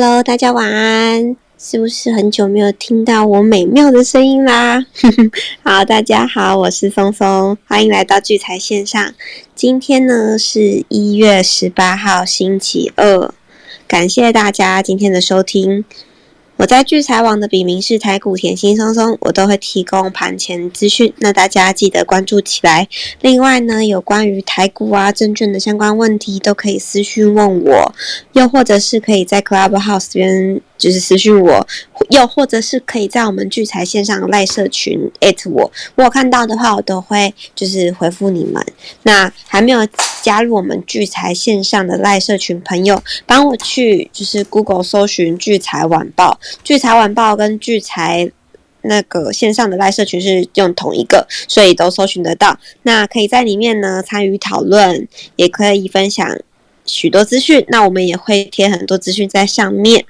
Hello，大家晚安，是不是很久没有听到我美妙的声音啦？好，大家好，我是松松，欢迎来到聚财线上。今天呢是一月十八号，星期二，感谢大家今天的收听。我在聚财网的笔名是台股甜心松松，我都会提供盘前资讯，那大家记得关注起来。另外呢，有关于台股啊、证券的相关问题，都可以私讯问我，又或者是可以在 Clubhouse 边就是私讯我，又或者是可以在我们聚财线上赖社群艾特我，我有看到的话，我都会就是回复你们。那还没有加入我们聚财线上的赖社群朋友，帮我去就是 Google 搜寻聚财晚报。聚财晚报跟聚财那个线上的赖社群是用同一个，所以都搜寻得到。那可以在里面呢参与讨论，也可以分享许多资讯。那我们也会贴很多资讯在上面。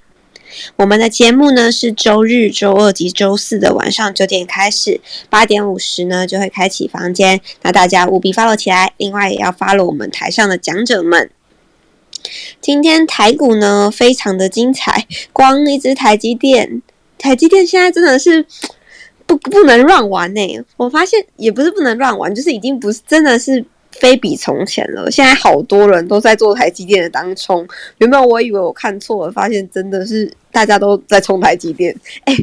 我们的节目呢是周日、周二及周四的晚上九点开始，八点五十呢就会开启房间。那大家务必 follow 起来，另外也要 follow 我们台上的讲者们。今天台股呢非常的精彩，光一只台积电，台积电现在真的是不不能乱玩呢。我发现也不是不能乱玩，就是已经不是真的是非比从前了。现在好多人都在做台积电的当冲，原本我以为我看错了，发现真的是大家都在冲台积电。哎，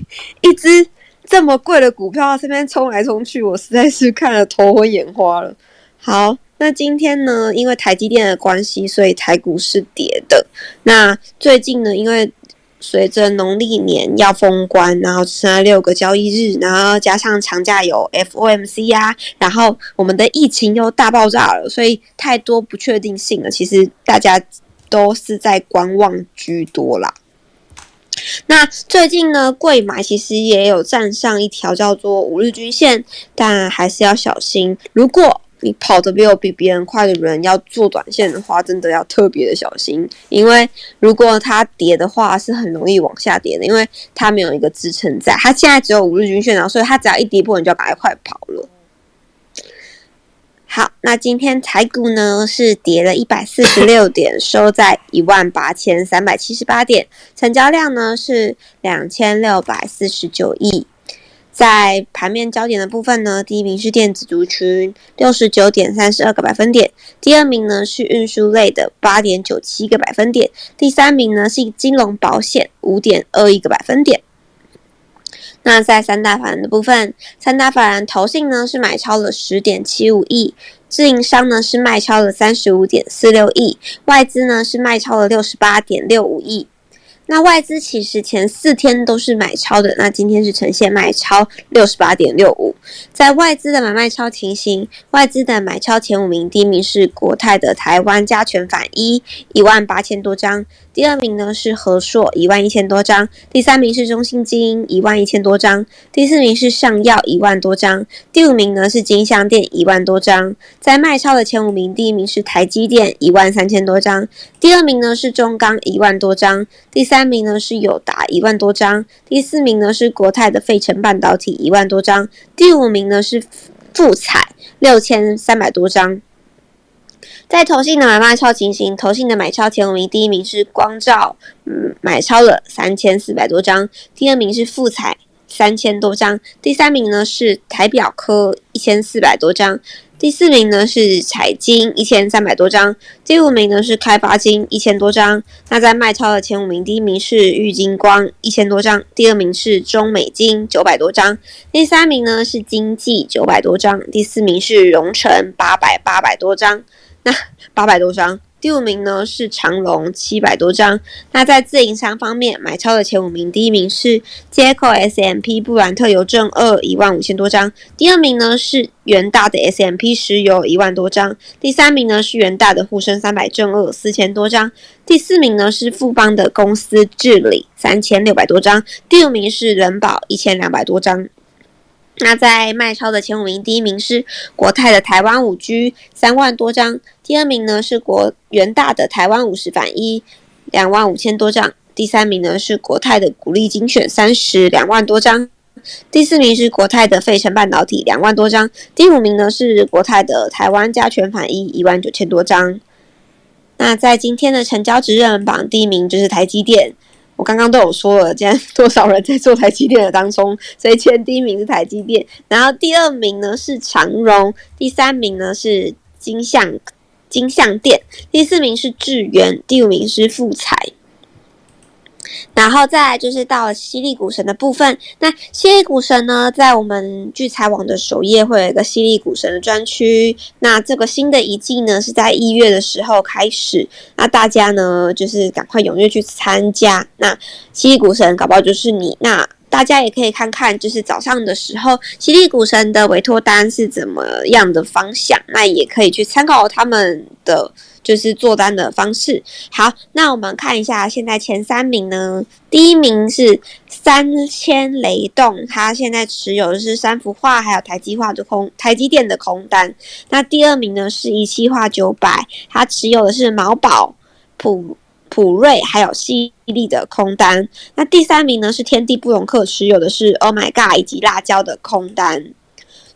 一只这么贵的股票这边冲来冲去，我实在是看了头昏眼花了。好。那今天呢，因为台积电的关系，所以台股是跌的。那最近呢，因为随着农历年要封关，然后剩下六个交易日，然后加上长假有 FOMC 呀，然后我们的疫情又大爆炸了，所以太多不确定性了。其实大家都是在观望居多啦。那最近呢，贵买其实也有站上一条叫做五日均线，但还是要小心。如果你跑得比我比别人快的人要做短线的话，真的要特别的小心，因为如果它跌的话，是很容易往下跌的，因为它没有一个支撑在，它现在只有五日均线啊，所以它只要一跌破，你就要赶快跑了。好，那今天台股呢是跌了一百四十六点，收在一万八千三百七十八点，成交量呢是两千六百四十九亿。在盘面焦点的部分呢，第一名是电子族群，六十九点三十二个百分点；第二名呢是运输类的，八点九七个百分点；第三名呢是金融保险，五点二一个百分点。那在三大法人的部分，三大法人投信呢是买超了十点七五亿，自营商呢是卖超了三十五点四六亿，外资呢是卖超了六十八点六五亿。那外资其实前四天都是买超的，那今天是呈现卖超六十八点六五。在外资的买卖超情形，外资的买超前五名，第一名是国泰的台湾加权反一一万八千多张，第二名呢是和硕一万一千多张，第三名是中信金一万一千多张，第四名是上药一万多张，第五名呢是金相店一万多张。在卖超的前五名，第一名是台积电一万三千多张，第二名呢是中钢一万多张，第三。三名呢是友达一万多张，第四名呢是国泰的费城半导体一万多张，第五名呢是富彩六千三百多张。在投信的买卖超情形，投信的买超前五名，第一名是光照，嗯，买超了三千四百多张，第二名是富彩三千多张，第三名呢是台表科一千四百多张。第四名呢是彩金一千三百多张，第五名呢是开发金一千多张。那在卖超的前五名，第一名是玉金光一千多张，第二名是中美金九百多张，第三名呢是经济九百多张，第四名是荣成八百八百多张。那八百多张。第五名呢是长隆七百多张。那在自营商方面，买超的前五名，第一名是接口 S M P 布兰特邮政二一万五千多张，第二名呢是元大的 S M P 石油一万多张，第三名呢是元大的沪深三百正二四千多张，第四名呢是富邦的公司治理三千六百多张，第五名是人保一千两百多张。那在卖超的前五名，第一名是国泰的台湾五 G 三万多张，第二名呢是国元大的台湾五十反一两万五千多张，第三名呢是国泰的股利精选三十两万多张，第四名是国泰的费城半导体两万多张，第五名呢是国泰的台湾加权反一一万九千多张。那在今天的成交值热门榜，第一名就是台积电。我刚刚都有说了，今天多少人在做台积电的当中，所以前第一名是台积电，然后第二名呢是长荣，第三名呢是金相金相电，第四名是智源，第五名是富彩。然后再就是到了犀利股神的部分。那犀利股神呢，在我们聚财网的首页会有一个犀利股神的专区。那这个新的一季呢，是在一月的时候开始。那大家呢，就是赶快踊跃去参加。那犀利股神搞不好就是你。那大家也可以看看，就是早上的时候，犀利股神的委托单是怎么样的方向。那也可以去参考他们的。就是做单的方式。好，那我们看一下现在前三名呢。第一名是三千雷动，它现在持有的是三幅画还有台积化的空台积电的空单。那第二名呢是一期画九百，它持有的是毛宝、普普瑞还有犀利的空单。那第三名呢是天地不容客，持有的是 Oh My God 以及辣椒的空单。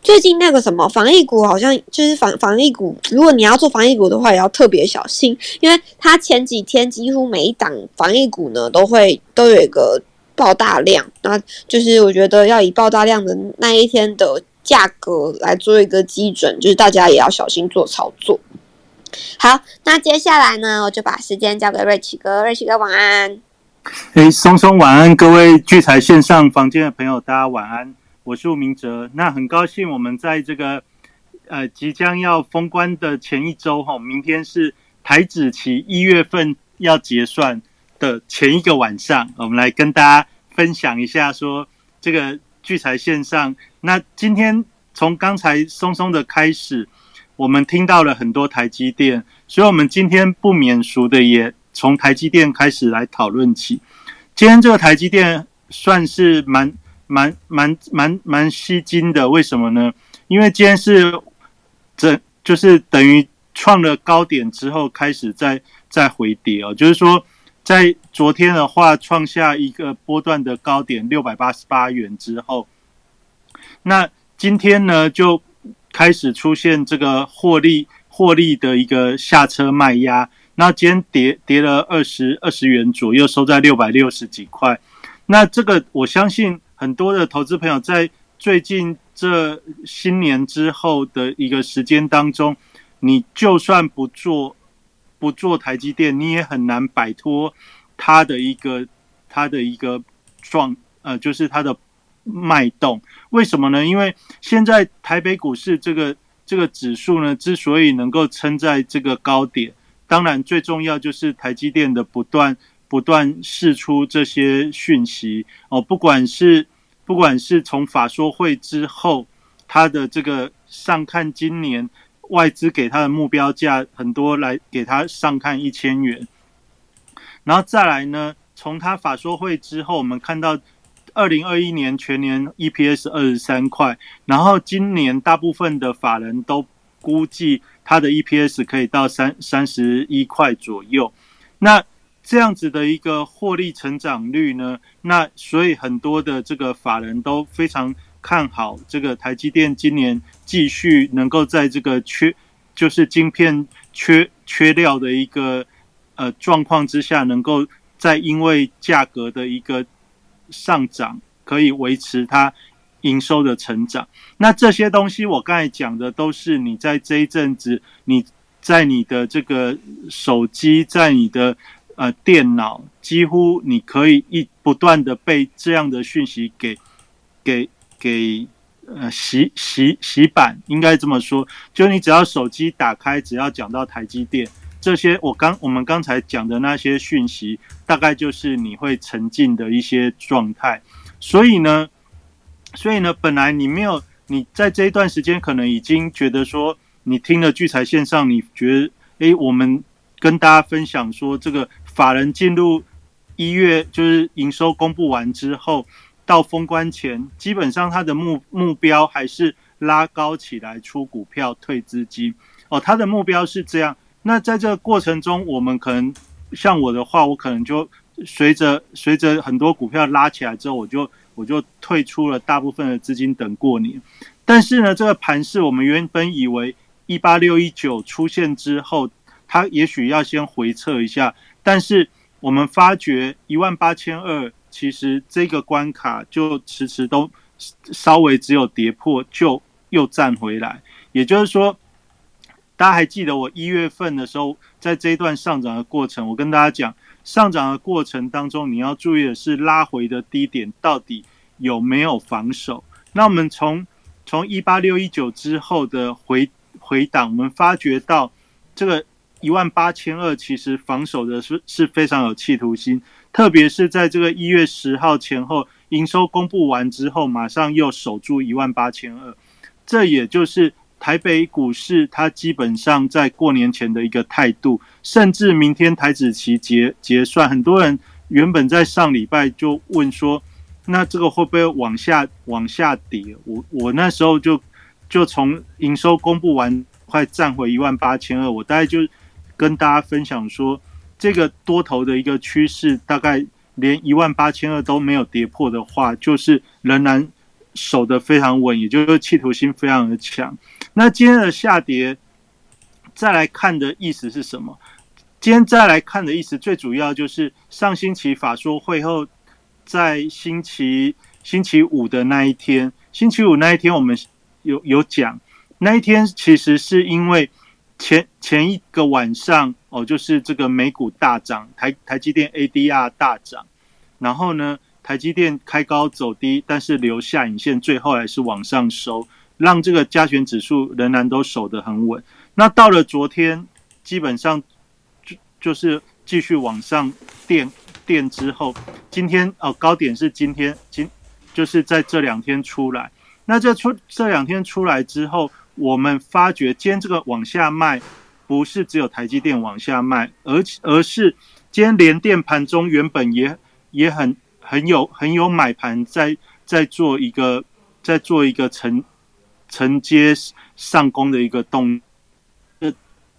最近那个什么防疫股好像就是防防疫股，如果你要做防疫股的话，也要特别小心，因为它前几天几乎每一档防疫股呢都会都有一个爆大量，那就是我觉得要以爆大量的那一天的价格来做一个基准，就是大家也要小心做操作。好，那接下来呢，我就把时间交给瑞奇哥，瑞奇哥晚安。哎，松松晚安，各位聚财线上房间的朋友，大家晚安。我是吴明哲，那很高兴我们在这个呃即将要封关的前一周哈，明天是台指期一月份要结算的前一个晚上，我们来跟大家分享一下说这个聚财线上。那今天从刚才松松的开始，我们听到了很多台积电，所以我们今天不免俗的也从台积电开始来讨论起。今天这个台积电算是蛮。蛮蛮蛮蛮吸睛的，为什么呢？因为今天是这就是等于创了高点之后开始再再回跌哦，就是说在昨天的话创下一个波段的高点六百八十八元之后，那今天呢就开始出现这个获利获利的一个下车卖压，那今天跌跌了二十二十元左右，收在六百六十几块，那这个我相信。很多的投资朋友在最近这新年之后的一个时间当中，你就算不做不做台积电，你也很难摆脱它的一个它的一个状呃，就是它的脉动。为什么呢？因为现在台北股市这个这个指数呢，之所以能够撑在这个高点，当然最重要就是台积电的不断。不断释出这些讯息哦，不管是不管是从法说会之后，他的这个上看今年外资给他的目标价很多，来给他上看一千元，然后再来呢，从他法说会之后，我们看到二零二一年全年 EPS 二十三块，然后今年大部分的法人都估计他的 EPS 可以到三三十一块左右，那。这样子的一个获利成长率呢，那所以很多的这个法人都非常看好这个台积电今年继续能够在这个缺就是晶片缺缺料的一个呃状况之下，能够在因为价格的一个上涨，可以维持它营收的成长。那这些东西我刚才讲的都是你在这一阵子你在你的这个手机在你的。呃，电脑几乎你可以一不断的被这样的讯息给给给呃洗洗洗版，应该这么说，就你只要手机打开，只要讲到台积电这些，我刚我们刚才讲的那些讯息，大概就是你会沉浸的一些状态。所以呢，所以呢，本来你没有你在这一段时间可能已经觉得说，你听了聚财线上，你觉得诶，我们跟大家分享说这个。法人进入一月，就是营收公布完之后，到封关前，基本上他的目目标还是拉高起来出股票退资金。哦，他的目标是这样。那在这个过程中，我们可能像我的话，我可能就随着随着很多股票拉起来之后，我就我就退出了大部分的资金等过年。但是呢，这个盘势我们原本以为一八六一九出现之后，它也许要先回撤一下。但是我们发觉一万八千二，其实这个关卡就迟迟都稍微只有跌破，就又站回来。也就是说，大家还记得我一月份的时候，在这一段上涨的过程，我跟大家讲，上涨的过程当中，你要注意的是拉回的低点到底有没有防守。那我们从从一八六一九之后的回回档，我们发觉到这个。一万八千二，其实防守的是是非常有企图心，特别是在这个一月十号前后营收公布完之后，马上又守住一万八千二，这也就是台北股市它基本上在过年前的一个态度，甚至明天台子期结结算，很多人原本在上礼拜就问说，那这个会不会往下往下跌？我我那时候就就从营收公布完快站回一万八千二，我大概就。跟大家分享说，这个多头的一个趋势，大概连一万八千二都没有跌破的话，就是仍然守得非常稳，也就是企图心非常的强。那今天的下跌，再来看的意思是什么？今天再来看的意思，最主要就是上星期法说会后，在星期星期五的那一天，星期五那一天我们有有讲，那一天其实是因为。前前一个晚上哦，就是这个美股大涨，台台积电 ADR 大涨，然后呢，台积电开高走低，但是留下影线，最后还是往上收，让这个加权指数仍然都守得很稳。那到了昨天，基本上就就是继续往上垫垫之后，今天哦高点是今天今就是在这两天出来，那这出这两天出来之后。我们发觉今天这个往下卖，不是只有台积电往下卖，而而是今天连电盘中原本也也很很有很有买盘在在做一个在做一个承承接上攻的一个动。呃，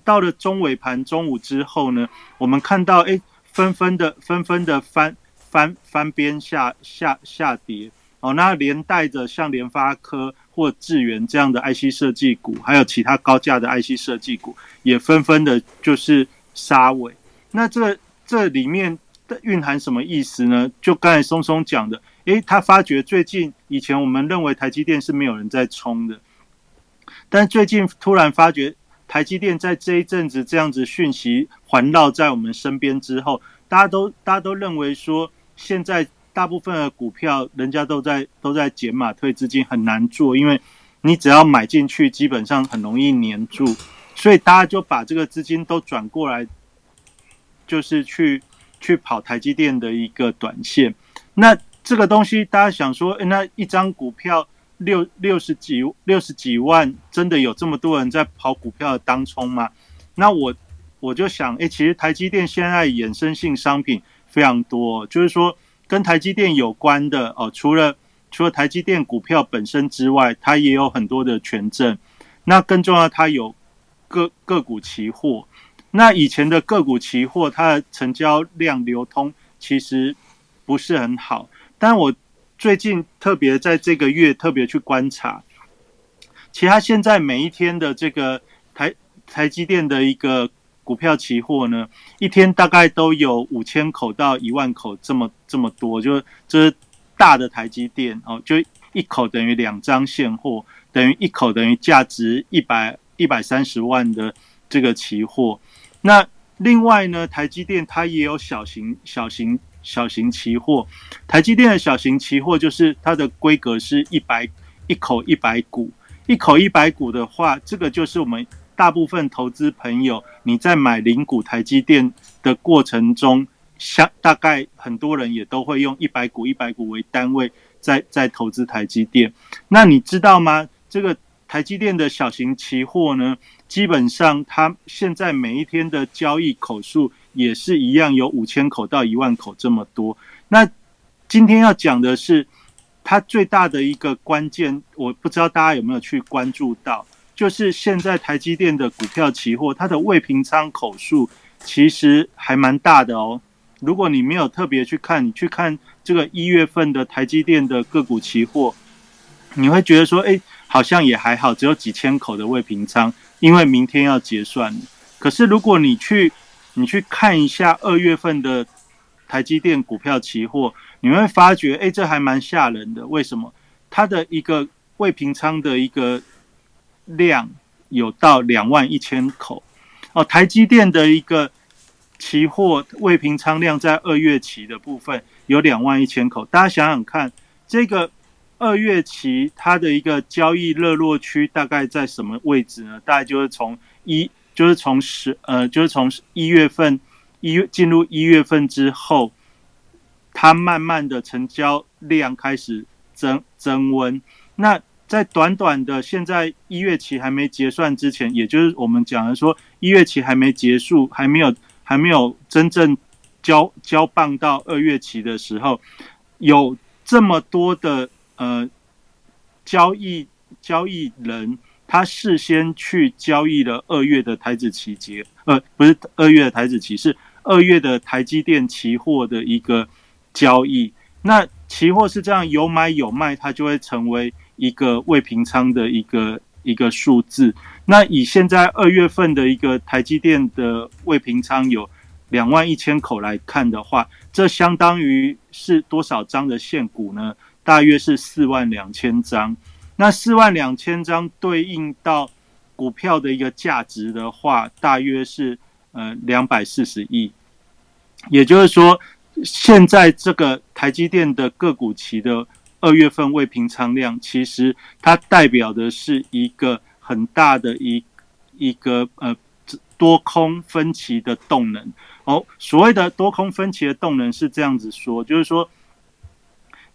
到了中尾盘中午之后呢，我们看到哎纷纷的纷纷的翻翻翻边下下下跌哦，那连带着像联发科。或智源这样的 IC 设计股，还有其他高价的 IC 设计股，也纷纷的就是杀尾。那这这里面的蕴含什么意思呢？就刚才松松讲的，诶，他发觉最近以前我们认为台积电是没有人在冲的，但最近突然发觉台积电在这一阵子这样子讯息环绕在我们身边之后，大家都大家都认为说现在。大部分的股票，人家都在都在减码退资金，很难做，因为你只要买进去，基本上很容易黏住，所以大家就把这个资金都转过来，就是去去跑台积电的一个短线。那这个东西，大家想说，那一张股票六六十几六十几万，真的有这么多人在跑股票当冲吗？那我我就想，哎，其实台积电现在衍生性商品非常多，就是说。跟台积电有关的哦，除了除了台积电股票本身之外，它也有很多的权证。那更重要，它有个个股期货。那以前的个股期货，它的成交量流通其实不是很好。但我最近特别在这个月特别去观察，其他现在每一天的这个台台积电的一个。股票期货呢，一天大概都有五千口到一万口这么这么多，就这是大的台积电哦，就一口等于两张现货，等于一口等于价值一百一百三十万的这个期货。那另外呢，台积电它也有小型小型小型期货，台积电的小型期货就是它的规格是一百一口一百股，一口一百股的话，这个就是我们。大部分投资朋友，你在买零股台积电的过程中，相大概很多人也都会用一百股一百股为单位，在在投资台积电。那你知道吗？这个台积电的小型期货呢，基本上它现在每一天的交易口数也是一样，有五千口到一万口这么多。那今天要讲的是，它最大的一个关键，我不知道大家有没有去关注到。就是现在台积电的股票期货，它的未平仓口数其实还蛮大的哦。如果你没有特别去看，你去看这个一月份的台积电的个股期货，你会觉得说，哎，好像也还好，只有几千口的未平仓，因为明天要结算。可是如果你去你去看一下二月份的台积电股票期货，你会发觉，哎，这还蛮吓人的。为什么？它的一个未平仓的一个量有到两万一千口哦。台积电的一个期货未平仓量在二月期的部分有两万一千口。大家想想看，这个二月期它的一个交易热络区大概在什么位置呢？大概就是从一，就是从十，呃，就是从一月份。一月进入一月份之后，它慢慢的成交量开始增增温。那在短短的现在一月期还没结算之前，也就是我们讲的说一月期还没结束，还没有还没有真正交交棒到二月期的时候，有这么多的呃交易交易人。他事先去交易了二月的台子期结，呃，不是二月的台子期，是二月的台积电期货的一个交易。那期货是这样，有买有卖，它就会成为一个未平仓的一个一个数字。那以现在二月份的一个台积电的未平仓有两万一千口来看的话，这相当于是多少张的现股呢？大约是四万两千张。那四万两千张对应到股票的一个价值的话，大约是呃两百四十亿。也就是说，现在这个台积电的个股期的二月份未平仓量，其实它代表的是一个很大的一一个呃多空分歧的动能。哦，所谓的多空分歧的动能是这样子说，就是说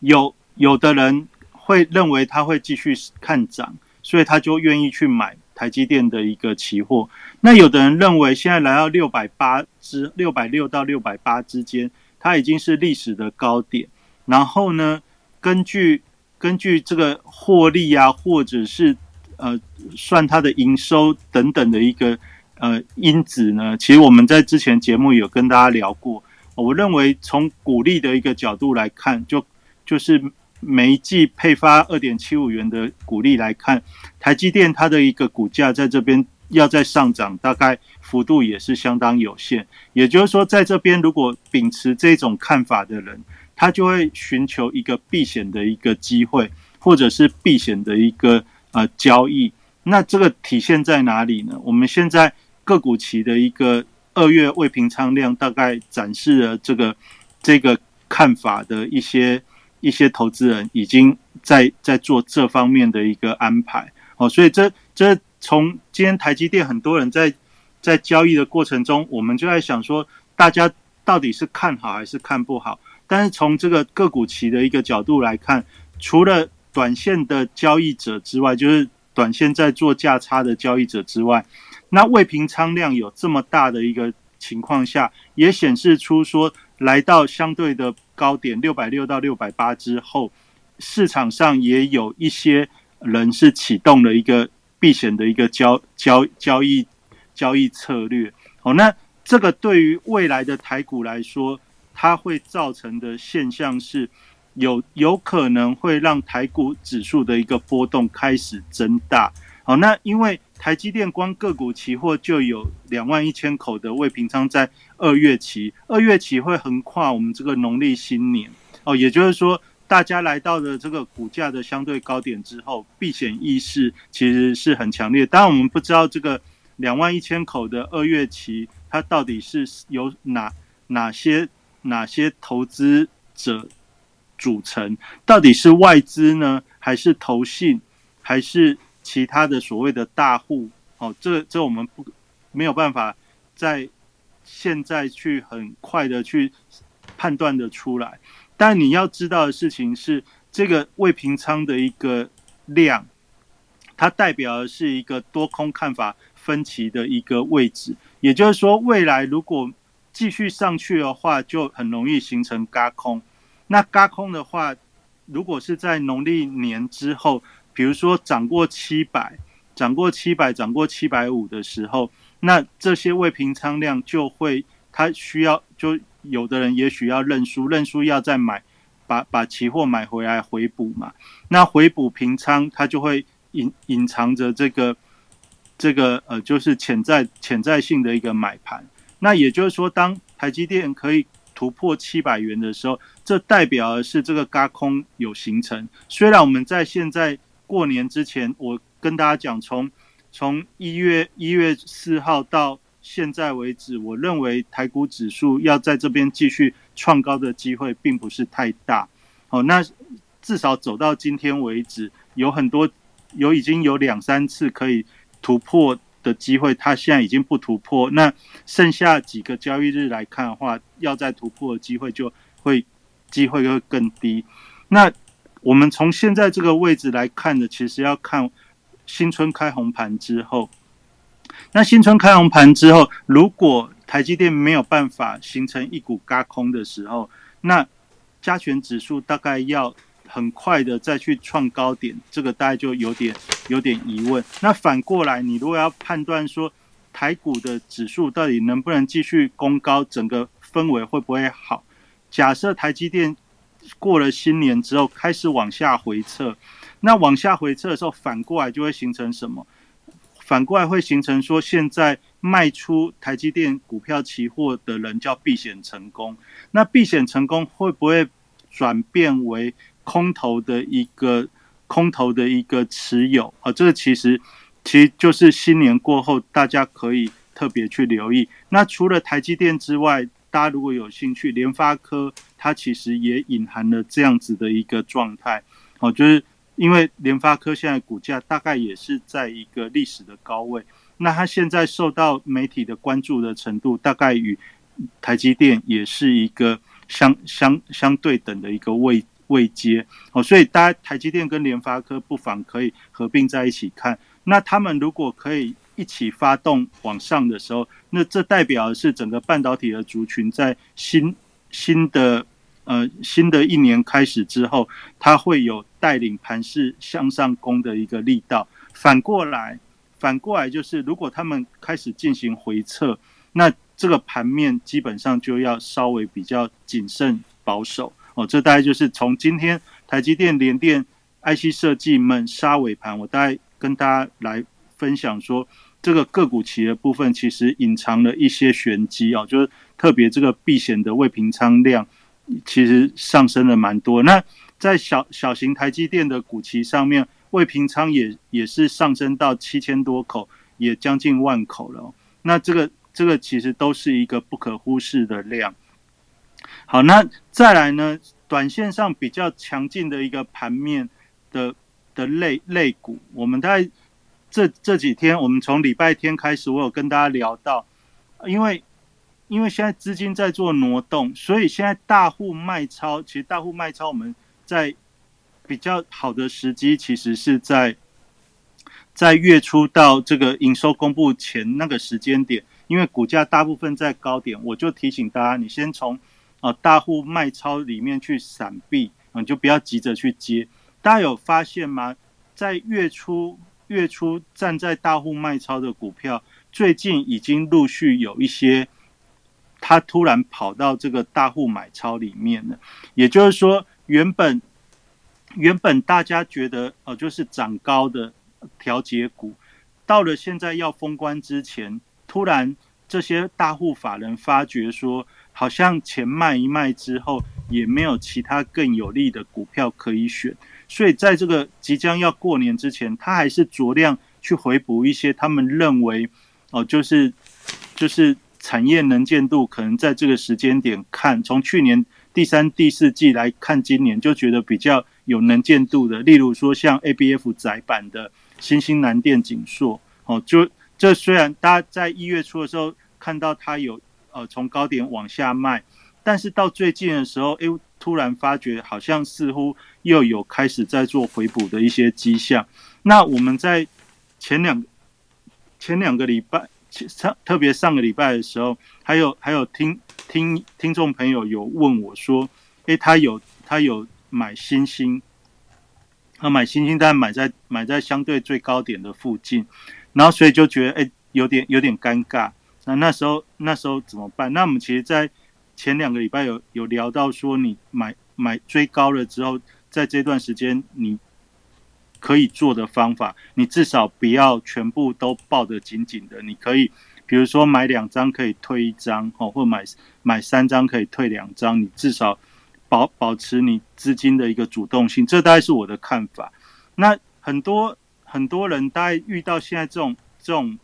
有有的人。会认为它会继续看涨，所以他就愿意去买台积电的一个期货。那有的人认为现在来到六百八之六百六到六百八之间，它已经是历史的高点。然后呢，根据根据这个获利啊，或者是呃算它的营收等等的一个呃因子呢，其实我们在之前节目有跟大家聊过。我认为从股利的一个角度来看，就就是。每一季配发二点七五元的股利来看，台积电它的一个股价在这边要在上涨，大概幅度也是相当有限。也就是说，在这边如果秉持这种看法的人，他就会寻求一个避险的一个机会，或者是避险的一个呃交易。那这个体现在哪里呢？我们现在个股期的一个二月未平仓量，大概展示了这个这个看法的一些。一些投资人已经在在做这方面的一个安排哦，所以这这从今天台积电很多人在在交易的过程中，我们就在想说，大家到底是看好还是看不好？但是从这个个股期的一个角度来看，除了短线的交易者之外，就是短线在做价差的交易者之外，那未平仓量有这么大的一个情况下，也显示出说。来到相对的高点六百六到六百八之后，市场上也有一些人是启动了一个避险的一个交交交易交易策略。哦，那这个对于未来的台股来说，它会造成的现象是有有可能会让台股指数的一个波动开始增大。好，那因为台积电光个股期货就有两万一千口的未平仓在二月期，二月期会横跨我们这个农历新年哦，也就是说，大家来到了这个股价的相对高点之后，避险意识其实是很强烈。当然，我们不知道这个两万一千口的二月期，它到底是由哪哪些哪些投资者组成，到底是外资呢，还是投信，还是？其他的所谓的大户，哦，这这我们不没有办法在现在去很快的去判断的出来。但你要知道的事情是，这个未平仓的一个量，它代表的是一个多空看法分歧的一个位置。也就是说，未来如果继续上去的话，就很容易形成嘎空。那嘎空的话，如果是在农历年之后。比如说涨过七百，涨过七百，涨过七百五的时候，那这些未平仓量就会，它需要就有的人也许要认输，认输要再买，把把期货买回来回补嘛。那回补平仓，它就会隐隐藏着这个这个呃，就是潜在潜在性的一个买盘。那也就是说，当台积电可以突破七百元的时候，这代表的是这个高空有形成。虽然我们在现在过年之前，我跟大家讲，从从一月一月四号到现在为止，我认为台股指数要在这边继续创高的机会并不是太大。哦，那至少走到今天为止，有很多有已经有两三次可以突破。的机会，它现在已经不突破。那剩下几个交易日来看的话，要再突破的机会就会机会会更低。那我们从现在这个位置来看的，其实要看新春开红盘之后。那新春开红盘之后，如果台积电没有办法形成一股嘎空的时候，那加权指数大概要。很快的再去创高点，这个大家就有点有点疑问。那反过来，你如果要判断说台股的指数到底能不能继续攻高，整个氛围会不会好？假设台积电过了新年之后开始往下回撤，那往下回撤的时候，反过来就会形成什么？反过来会形成说，现在卖出台积电股票期货的人叫避险成功。那避险成功会不会转变为？空头的一个空头的一个持有啊，这个其实其实就是新年过后，大家可以特别去留意。那除了台积电之外，大家如果有兴趣，联发科它其实也隐含了这样子的一个状态哦，就是因为联发科现在股价大概也是在一个历史的高位，那它现在受到媒体的关注的程度，大概与台积电也是一个相相相对等的一个位。未接哦，所以大家台积电跟联发科不妨可以合并在一起看。那他们如果可以一起发动往上的时候，那这代表的是整个半导体的族群在新新的呃新的一年开始之后，它会有带领盘势向上攻的一个力道。反过来，反过来就是如果他们开始进行回撤，那这个盘面基本上就要稍微比较谨慎保守。哦，这大概就是从今天台积电、联电、IC 设计们杀尾盘，我大概跟大家来分享说，这个个股企业部分其实隐藏了一些玄机哦，就是特别这个避险的未平仓量其实上升了蛮多。那在小小型台积电的股旗上面，未平仓也也是上升到七千多口，也将近万口了。那这个这个其实都是一个不可忽视的量。好，那再来呢？短线上比较强劲的一个盘面的的类类股，我们在这这几天，我们从礼拜天开始，我有跟大家聊到，因为因为现在资金在做挪动，所以现在大户卖超，其实大户卖超，我们在比较好的时机，其实是在在月初到这个营收公布前那个时间点，因为股价大部分在高点，我就提醒大家，你先从。啊，大户卖超里面去闪避，你就不要急着去接。大家有发现吗？在月初月初站在大户卖超的股票，最近已经陆续有一些，它突然跑到这个大户买超里面了。也就是说，原本原本大家觉得哦，就是涨高的调节股，到了现在要封关之前，突然这些大户法人发觉说。好像钱卖一卖之后，也没有其他更有利的股票可以选，所以在这个即将要过年之前，他还是酌量去回补一些他们认为哦，就是就是产业能见度可能在这个时间点看，从去年第三、第四季来看，今年就觉得比较有能见度的，例如说像 A B F 窄版的新兴南电景硕哦，就这虽然大家在一月初的时候看到它有。呃，从高点往下卖，但是到最近的时候，哎，突然发觉好像似乎又有开始在做回补的一些迹象。那我们在前两前两个礼拜，前上特别上个礼拜的时候，还有还有听听听众朋友有问我说，哎，他有他有买新星，他买新星，但买在买在相对最高点的附近，然后所以就觉得哎，有点有点尴尬。那那时候那时候怎么办？那我们其实，在前两个礼拜有有聊到说，你买买追高了之后，在这段时间你可以做的方法，你至少不要全部都抱得紧紧的，你可以比如说买两张可以退一张，哦，或买买三张可以退两张，你至少保保持你资金的一个主动性，这大概是我的看法。那很多很多人大概遇到现在这种这种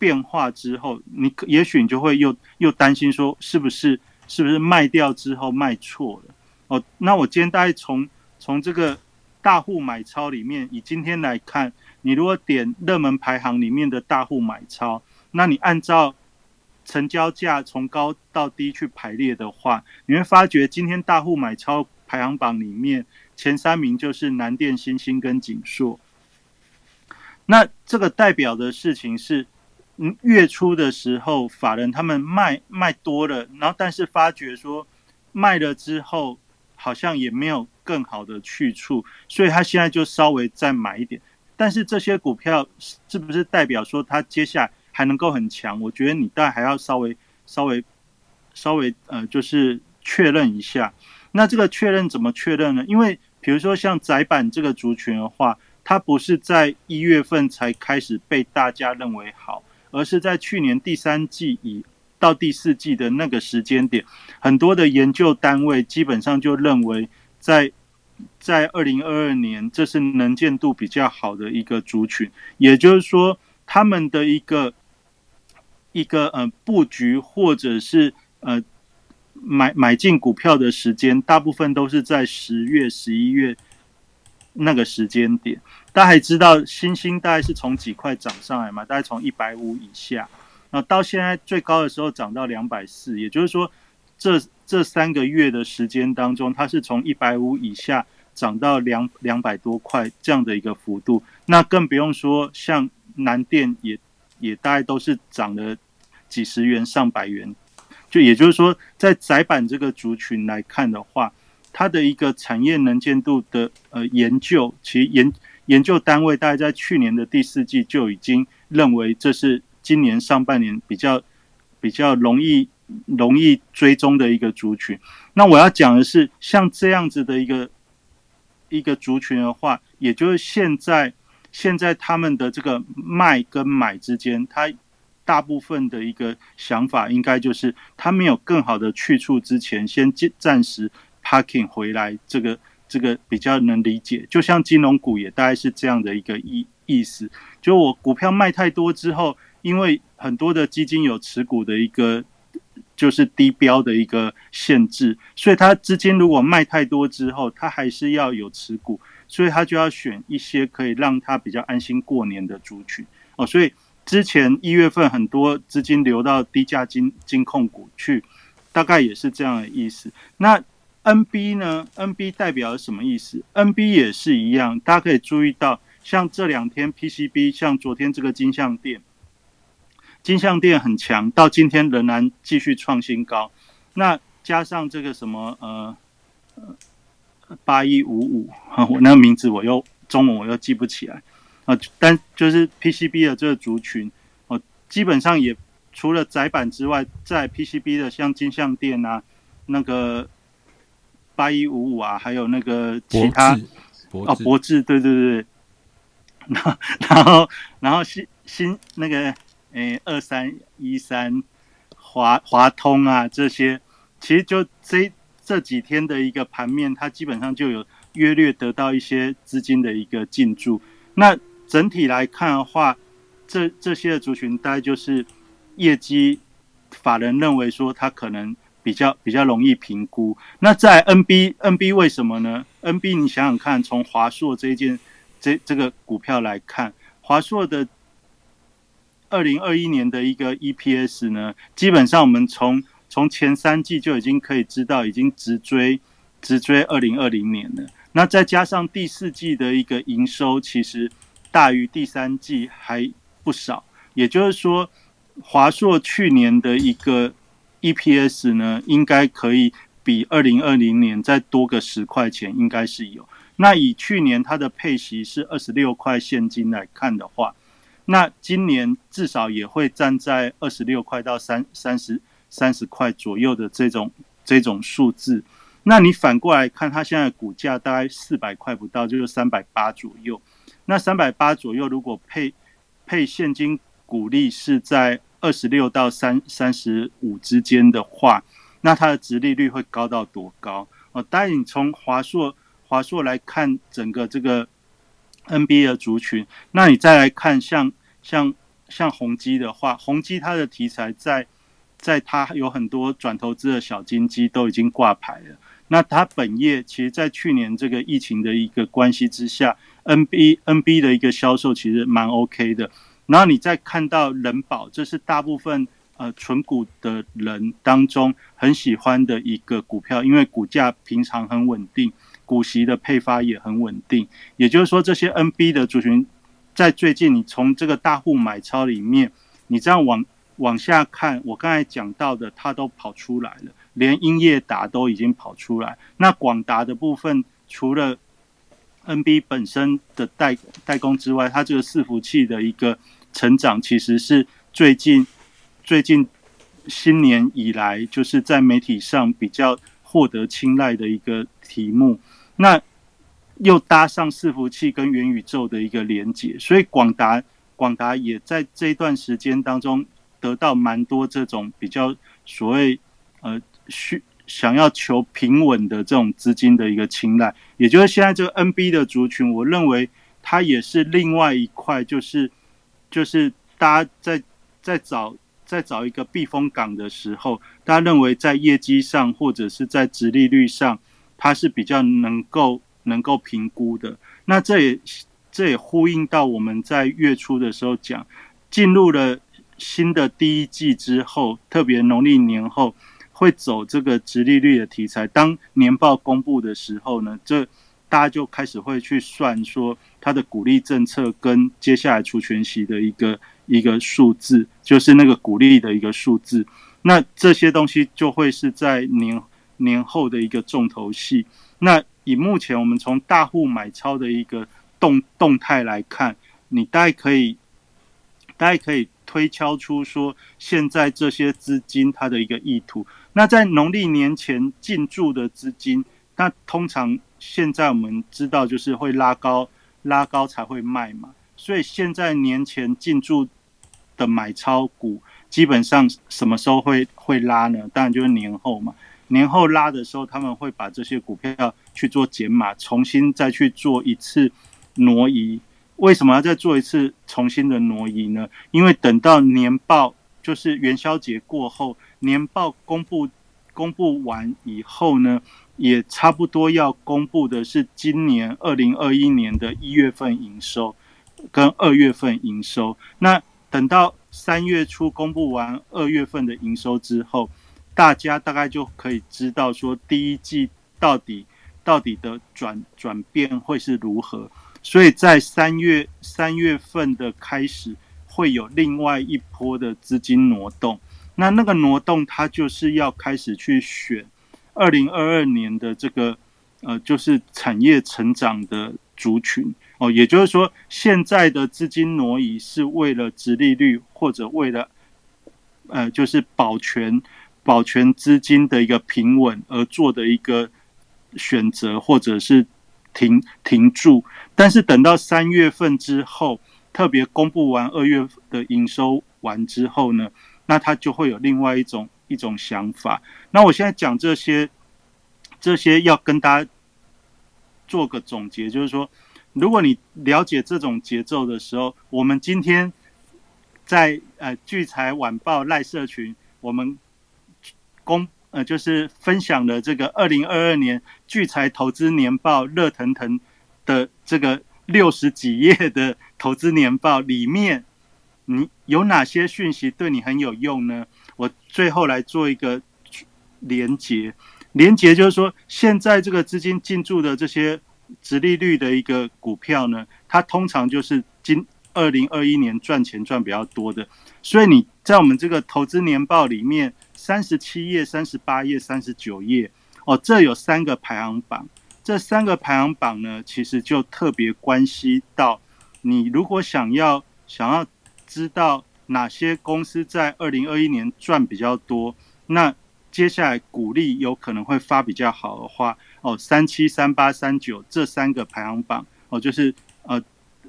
变化之后，你也许你就会又又担心说，是不是是不是卖掉之后卖错了？哦，那我今天大概从从这个大户买超里面，以今天来看，你如果点热门排行里面的大户买超，那你按照成交价从高到低去排列的话，你会发觉今天大户买超排行榜里面前三名就是南电、新兴跟景硕。那这个代表的事情是，嗯，月初的时候法人他们卖卖多了，然后但是发觉说卖了之后。好像也没有更好的去处，所以他现在就稍微再买一点。但是这些股票是不是代表说它接下来还能够很强？我觉得你大概还要稍微、稍微、稍微呃，就是确认一下。那这个确认怎么确认呢？因为比如说像窄板这个族群的话，它不是在一月份才开始被大家认为好，而是在去年第三季以。到第四季的那个时间点，很多的研究单位基本上就认为，在在二零二二年，这是能见度比较好的一个族群。也就是说，他们的一个一个呃布局，或者是呃买买进股票的时间，大部分都是在十月、十一月那个时间点。大家还知道，星星大概是从几块涨上来嘛？大概从一百五以下。那到现在最高的时候涨到两百四，也就是说，这这三个月的时间当中，它是从一百五以下涨到两两百多块这样的一个幅度。那更不用说像南电也也大概都是涨了几十元上百元。就也就是说，在窄板这个族群来看的话，它的一个产业能见度的呃研究，其研研究单位大概在去年的第四季就已经认为这是。今年上半年比较比较容易容易追踪的一个族群，那我要讲的是像这样子的一个一个族群的话，也就是现在现在他们的这个卖跟买之间，他大部分的一个想法应该就是他没有更好的去处之前，先暂暂时 parking 回来，这个这个比较能理解。就像金融股也大概是这样的一个意意思，就我股票卖太多之后。因为很多的基金有持股的一个就是低标的一个限制，所以他资金如果卖太多之后，他还是要有持股，所以他就要选一些可以让他比较安心过年的族群哦。所以之前一月份很多资金流到低价金金控股去，大概也是这样的意思。那 NB 呢？NB 代表什么意思？NB 也是一样，大家可以注意到，像这两天 PCB，像昨天这个金相店。金相店很强，到今天仍然继续创新高。那加上这个什么呃八一五五，我那个名字我又中文我又记不起来啊。但就是 PCB 的这个族群，哦，基本上也除了窄板之外，在 PCB 的像金相店啊，那个八一五五啊，还有那个其他啊，博智，对对对。然后然后然后新新那个。诶，二三一三华华通啊，这些其实就这这几天的一个盘面，它基本上就有约略得到一些资金的一个进驻。那整体来看的话，这这些的族群大概就是业绩，法人认为说它可能比较比较容易评估。那在 NB NB 为什么呢？NB 你想想看，从华硕这一件这这个股票来看，华硕的。二零二一年的一个 EPS 呢，基本上我们从从前三季就已经可以知道，已经直追直追二零二零年了。那再加上第四季的一个营收，其实大于第三季还不少。也就是说，华硕去年的一个 EPS 呢，应该可以比二零二零年再多个十块钱，应该是有。那以去年它的配息是二十六块现金来看的话，那今年至少也会站在二十六块到三三十三十块左右的这种这种数字。那你反过来看，它现在股价大概四百块不到，就是三百八左右。那三百八左右，如果配配现金股利是在二十六到三三十五之间的话，那它的值利率会高到多高？哦，当然你从华硕华硕来看整个这个 NBA 的族群，那你再来看像像像宏基的话，宏基它的题材在在它有很多转投资的小金鸡都已经挂牌了。那它本业其实，在去年这个疫情的一个关系之下，NB NB 的一个销售其实蛮 OK 的。然后你再看到人保，这是大部分呃纯股的人当中很喜欢的一个股票，因为股价平常很稳定，股息的配发也很稳定。也就是说，这些 NB 的族群，在最近你从这个大户买超里面，你这样往往下看，我刚才讲到的，它都跑出来了。连英业达都已经跑出来，那广达的部分除了 NB 本身的代代工之外，它这个伺服器的一个成长，其实是最近最近新年以来，就是在媒体上比较获得青睐的一个题目。那又搭上伺服器跟元宇宙的一个连接，所以广达广达也在这一段时间当中得到蛮多这种比较所谓呃。需想要求平稳的这种资金的一个青睐，也就是现在这个 NB 的族群，我认为它也是另外一块，就是就是大家在在找在找一个避风港的时候，大家认为在业绩上或者是在殖利率上，它是比较能够能够评估的。那这也这也呼应到我们在月初的时候讲，进入了新的第一季之后，特别农历年后。会走这个直利率的题材，当年报公布的时候呢，这大家就开始会去算说它的鼓励政策跟接下来除权息的一个一个数字，就是那个鼓励的一个数字。那这些东西就会是在年年后的一个重头戏。那以目前我们从大户买超的一个动动态来看，你大概可以，大概可以推敲出说，现在这些资金它的一个意图。那在农历年前进驻的资金，那通常现在我们知道就是会拉高，拉高才会卖嘛。所以现在年前进驻的买超股，基本上什么时候会会拉呢？当然就是年后嘛。年后拉的时候，他们会把这些股票去做减码，重新再去做一次挪移。为什么要再做一次重新的挪移呢？因为等到年报就是元宵节过后。年报公布公布完以后呢，也差不多要公布的是今年二零二一年的一月份营收跟二月份营收。那等到三月初公布完二月份的营收之后，大家大概就可以知道说第一季到底到底的转转变会是如何。所以在三月三月份的开始，会有另外一波的资金挪动。那那个挪动，它就是要开始去选二零二二年的这个呃，就是产业成长的族群哦。也就是说，现在的资金挪移是为了殖利率或者为了呃，就是保全保全资金的一个平稳而做的一个选择，或者是停停住。但是等到三月份之后，特别公布完二月的营收完之后呢？那它就会有另外一种一种想法。那我现在讲这些，这些要跟大家做个总结，就是说，如果你了解这种节奏的时候，我们今天在呃聚财晚报赖社群，我们公呃就是分享了这个二零二二年聚财投资年报热腾腾的这个六十几页的投资年报里面。你有哪些讯息对你很有用呢？我最后来做一个连结，连结就是说，现在这个资金进驻的这些直利率的一个股票呢，它通常就是今二零二一年赚钱赚比较多的。所以你在我们这个投资年报里面，三十七页、三十八页、三十九页，哦，这有三个排行榜。这三个排行榜呢，其实就特别关系到你如果想要想要。知道哪些公司在二零二一年赚比较多，那接下来股利有可能会发比较好的话，哦，三七三八三九这三个排行榜，哦，就是呃，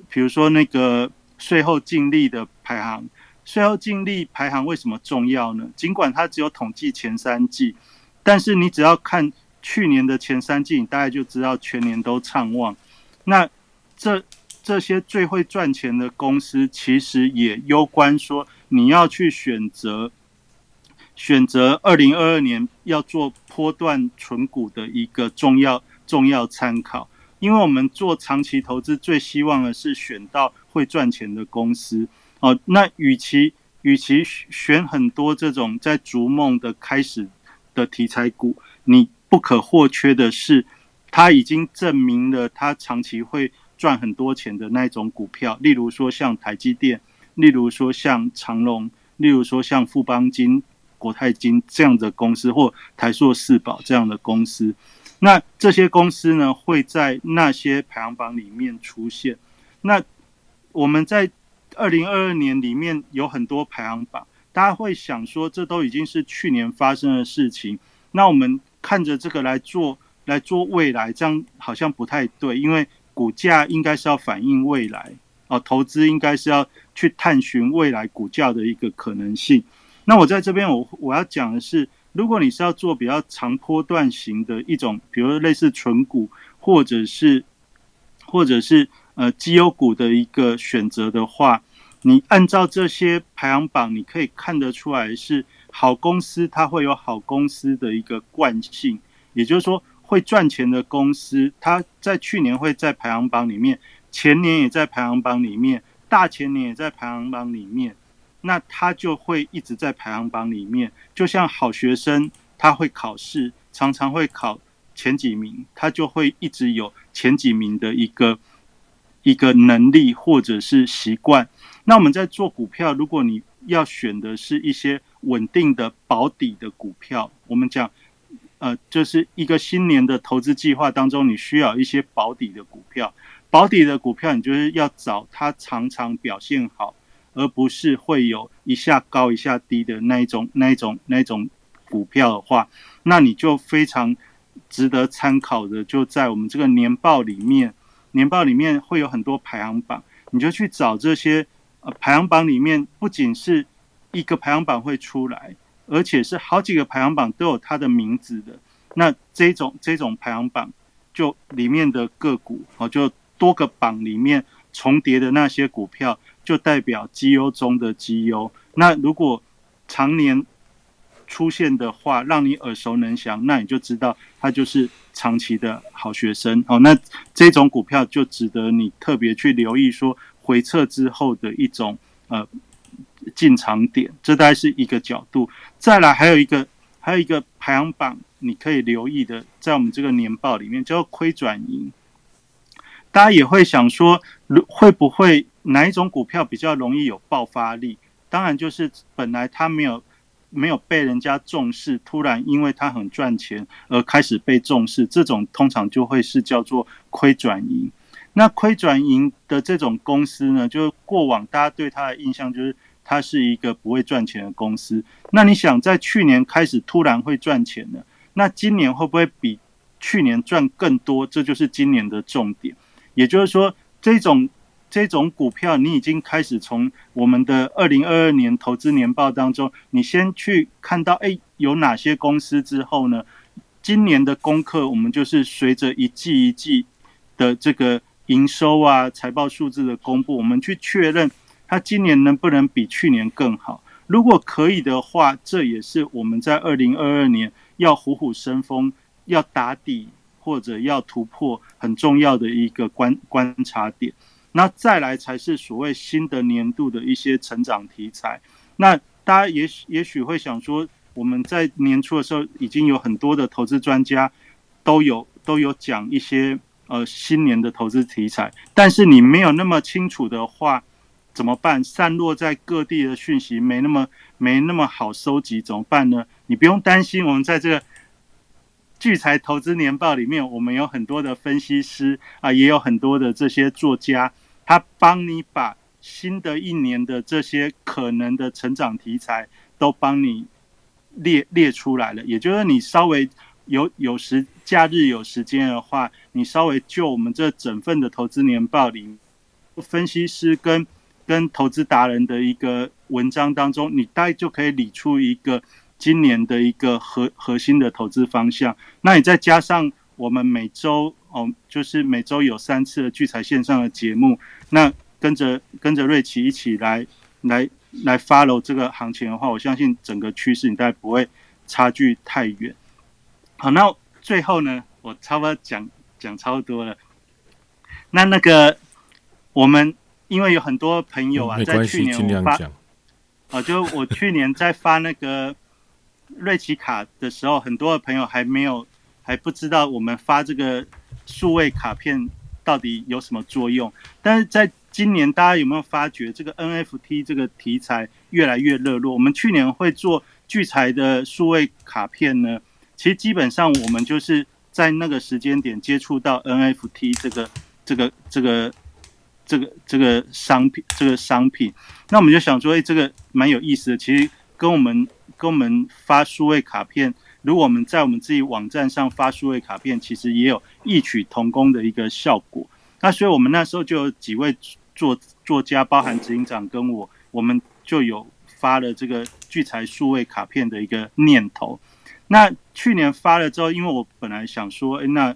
比如说那个税后净利的排行，税后净利排行为什么重要呢？尽管它只有统计前三季，但是你只要看去年的前三季，你大概就知道全年都畅旺。那这这些最会赚钱的公司，其实也攸关说你要去选择选择二零二二年要做波段存股的一个重要重要参考。因为我们做长期投资，最希望的是选到会赚钱的公司。哦，那与其与其选很多这种在逐梦的开始的题材股，你不可或缺的是，它已经证明了它长期会赚很多钱的那种股票。例如说像台积电，例如说像长隆，例如说像富邦金、国泰金这样的公司，或台硕四宝这样的公司。那这些公司呢，会在那些排行榜里面出现。那我们在二零二二年里面有很多排行榜，大家会想说，这都已经是去年发生的事情。那我们看着这个来做来做未来，这样好像不太对，因为股价应该是要反映未来哦，投资应该是要去探寻未来股价的一个可能性。那我在这边，我我要讲的是。如果你是要做比较长波段型的一种，比如类似纯股，或者是或者是呃绩优股的一个选择的话，你按照这些排行榜，你可以看得出来是好公司，它会有好公司的一个惯性，也就是说会赚钱的公司，它在去年会在排行榜里面，前年也在排行榜里面，大前年也在排行榜里面。那他就会一直在排行榜里面，就像好学生，他会考试，常常会考前几名，他就会一直有前几名的一个一个能力或者是习惯。那我们在做股票，如果你要选的是一些稳定的保底的股票，我们讲，呃，就是一个新年的投资计划当中，你需要一些保底的股票。保底的股票，你就是要找它常常表现好。而不是会有一下高一下低的那一种、那一种、那一种股票的话，那你就非常值得参考的，就在我们这个年报里面，年报里面会有很多排行榜，你就去找这些呃排行榜里面，不仅是一个排行榜会出来，而且是好几个排行榜都有它的名字的。那这种这种排行榜就里面的个股哦，就多个榜里面重叠的那些股票。就代表绩优中的绩优。那如果常年出现的话，让你耳熟能详，那你就知道它就是长期的好学生哦。那这种股票就值得你特别去留意，说回撤之后的一种呃进场点，这大概是一个角度。再来还有一个还有一个排行榜，你可以留意的，在我们这个年报里面叫亏转盈。大家也会想说，会不会？哪一种股票比较容易有爆发力？当然就是本来它没有没有被人家重视，突然因为它很赚钱而开始被重视，这种通常就会是叫做亏转盈。那亏转盈的这种公司呢，就是过往大家对它的印象就是它是一个不会赚钱的公司。那你想在去年开始突然会赚钱了，那今年会不会比去年赚更多？这就是今年的重点。也就是说，这种。这种股票，你已经开始从我们的二零二二年投资年报当中，你先去看到，哎，有哪些公司之后呢？今年的功课，我们就是随着一季一季的这个营收啊、财报数字的公布，我们去确认它今年能不能比去年更好。如果可以的话，这也是我们在二零二二年要虎虎生风、要打底或者要突破很重要的一个观观察点。那再来才是所谓新的年度的一些成长题材。那大家也许也许会想说，我们在年初的时候已经有很多的投资专家都有都有讲一些呃新年的投资题材，但是你没有那么清楚的话怎么办？散落在各地的讯息没那么没那么好收集怎么办呢？你不用担心，我们在这个。聚财投资年报里面，我们有很多的分析师啊，也有很多的这些作家，他帮你把新的一年的这些可能的成长题材都帮你列列出来了。也就是你稍微有有时假日有时间的话，你稍微就我们这整份的投资年报里，分析师跟跟投资达人的一个文章当中，你大概就可以理出一个今年的一个核核心的投资方向。那你再加上我们每周哦，就是每周有三次的聚财线上的节目，那跟着跟着瑞奇一起来来来 follow 这个行情的话，我相信整个趋势你大概不会差距太远。好，那最后呢，我差不多讲讲差不多了。那那个我们。因为有很多朋友啊，在去年我发，啊，就我去年在发那个瑞奇卡的时候，很多的朋友还没有还不知道我们发这个数位卡片到底有什么作用。但是在今年，大家有没有发觉这个 NFT 这个题材越来越热络？我们去年会做聚财的数位卡片呢？其实基本上我们就是在那个时间点接触到 NFT 这个这个这个。这个这个商品，这个商品，那我们就想说，哎，这个蛮有意思的。其实跟我们跟我们发数位卡片，如果我们在我们自己网站上发数位卡片，其实也有异曲同工的一个效果。那所以我们那时候就有几位作作家，包含执行长跟我，我们就有发了这个聚财数位卡片的一个念头。那去年发了之后，因为我本来想说，哎，那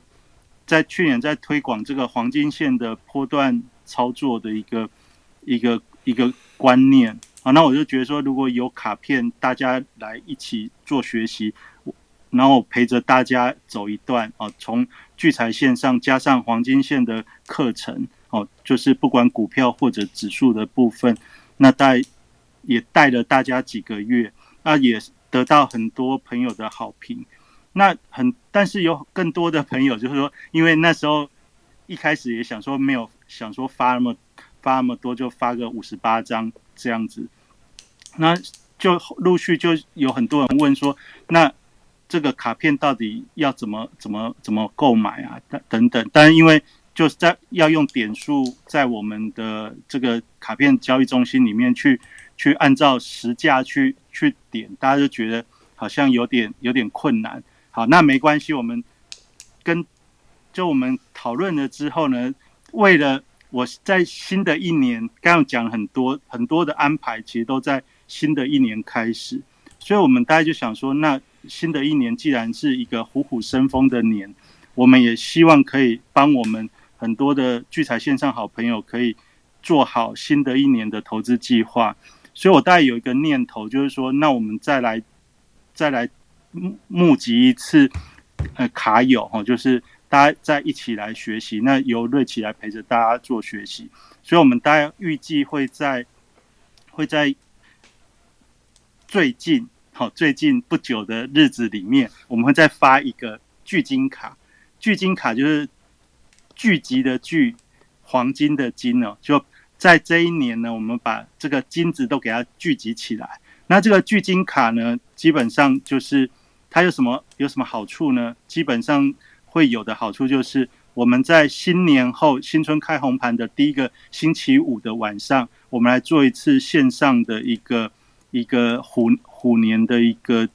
在去年在推广这个黄金线的波段。操作的一个一个一个观念啊，那我就觉得说，如果有卡片，大家来一起做学习，然后陪着大家走一段啊，从聚财线上加上黄金线的课程哦，就是不管股票或者指数的部分，那带也带了大家几个月，那也得到很多朋友的好评。那很，但是有更多的朋友就是说，因为那时候一开始也想说没有。想说发那么发那么多，就发个五十八张这样子，那就陆续就有很多人问说，那这个卡片到底要怎么怎么怎么购买啊？等等等。但是因为就是在要用点数在我们的这个卡片交易中心里面去去按照实价去去点，大家就觉得好像有点有点困难。好，那没关系，我们跟就我们讨论了之后呢。为了我在新的一年，刚刚讲很多很多的安排，其实都在新的一年开始，所以我们大家就想说，那新的一年既然是一个虎虎生风的年，我们也希望可以帮我们很多的聚财线上好朋友可以做好新的一年的投资计划，所以我大概有一个念头，就是说，那我们再来再来募集一次呃卡友哈，就是。大家在一起来学习，那由瑞奇来陪着大家做学习，所以我们大家预计会在会在最近好最近不久的日子里面，我们会再发一个聚金卡。聚金卡就是聚集的聚，黄金的金哦。就在这一年呢，我们把这个金子都给它聚集起来。那这个聚金卡呢，基本上就是它有什么有什么好处呢？基本上。会有的好处就是，我们在新年后新春开红盘的第一个星期五的晚上，我们来做一次线上的一个一个虎虎年的一个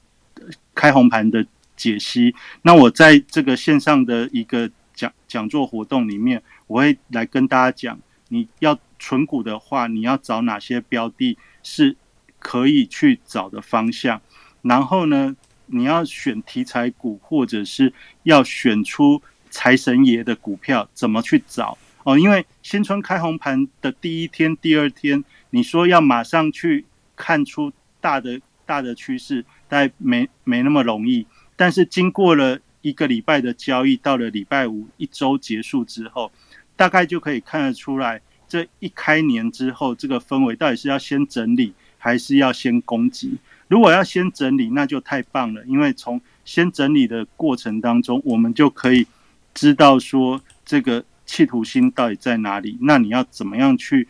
开红盘的解析。那我在这个线上的一个讲讲座活动里面，我会来跟大家讲，你要存股的话，你要找哪些标的是可以去找的方向，然后呢？你要选题材股，或者是要选出财神爷的股票，怎么去找哦？因为新春开红盘的第一天、第二天，你说要马上去看出大的大的趋势，大概没没那么容易。但是经过了一个礼拜的交易，到了礼拜五一周结束之后，大概就可以看得出来，这一开年之后，这个氛围到底是要先整理，还是要先攻击？如果要先整理，那就太棒了，因为从先整理的过程当中，我们就可以知道说这个企图心到底在哪里。那你要怎么样去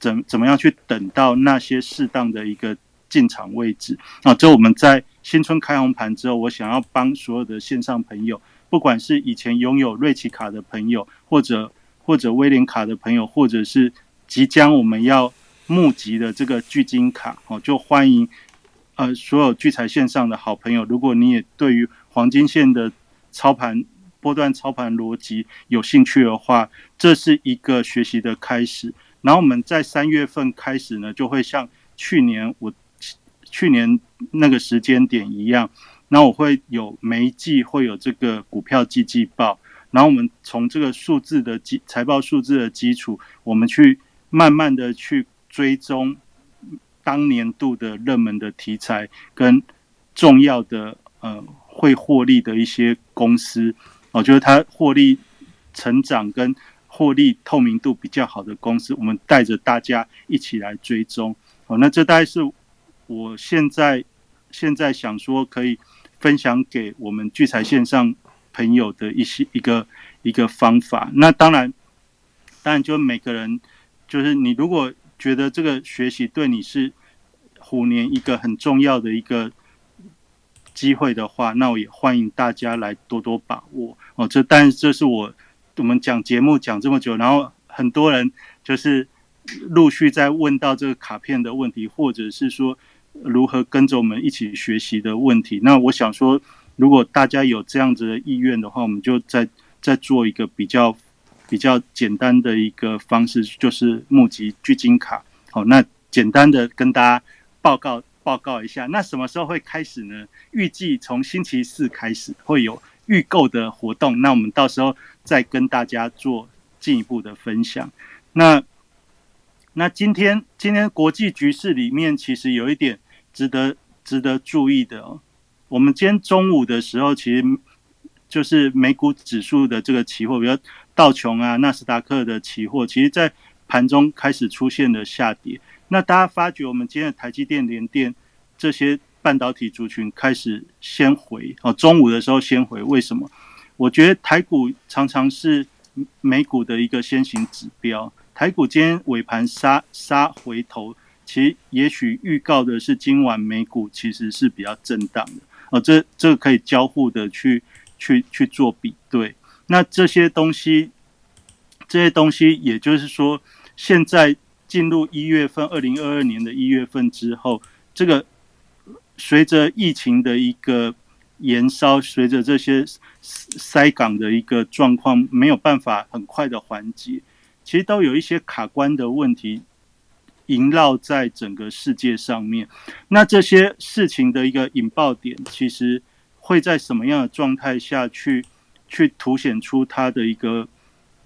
怎怎么样去等到那些适当的一个进场位置啊？这我们在新春开红盘之后，我想要帮所有的线上朋友，不管是以前拥有瑞奇卡的朋友，或者或者威廉卡的朋友，或者是即将我们要募集的这个巨金卡哦，就欢迎。呃，所有聚财线上的好朋友，如果你也对于黄金线的操盘波段操盘逻辑有兴趣的话，这是一个学习的开始。然后我们在三月份开始呢，就会像去年我去年那个时间点一样，那我会有每一季会有这个股票季季报，然后我们从这个数字的基财报数字的基础，我们去慢慢的去追踪当年度的热门的题材跟重要的呃会获利的一些公司，我觉得它获利成长跟获利透明度比较好的公司，我们带着大家一起来追踪。哦，那这大概是我现在现在想说可以分享给我们聚财线上朋友的一些一个一个方法。那当然，当然就每个人，就是你如果觉得这个学习对你是虎年一个很重要的一个机会的话，那我也欢迎大家来多多把握。哦，这但这是我我们讲节目讲这么久，然后很多人就是陆续在问到这个卡片的问题，或者是说如何跟着我们一起学习的问题。那我想说，如果大家有这样子的意愿的话，我们就再再做一个比较比较简单的一个方式，就是募集聚金卡。好，那简单的跟大家报告报告一下，那什么时候会开始呢？预计从星期四开始会有预购的活动，那我们到时候再跟大家做进一步的分享。那那今天今天国际局势里面，其实有一点值得值得注意的哦。我们今天中午的时候，其实就是美股指数的这个期货，比如道琼啊、纳斯达克的期货，其实在盘中开始出现了下跌。那大家发觉，我们今天的台积电、联电这些半导体族群开始先回哦，中午的时候先回，为什么？我觉得台股常常是美股的一个先行指标。台股今天尾盘杀杀回头，其实也许预告的是今晚美股其实是比较震荡的哦。这这个可以交互的去去去做比对。那这些东西，这些东西，也就是说，现在进入一月份，二零二二年的一月份之后，这个随着疫情的一个延烧，随着这些塞港的一个状况没有办法很快的缓解。其实都有一些卡关的问题萦绕在整个世界上面。那这些事情的一个引爆点，其实会在什么样的状态下去去凸显出它的一个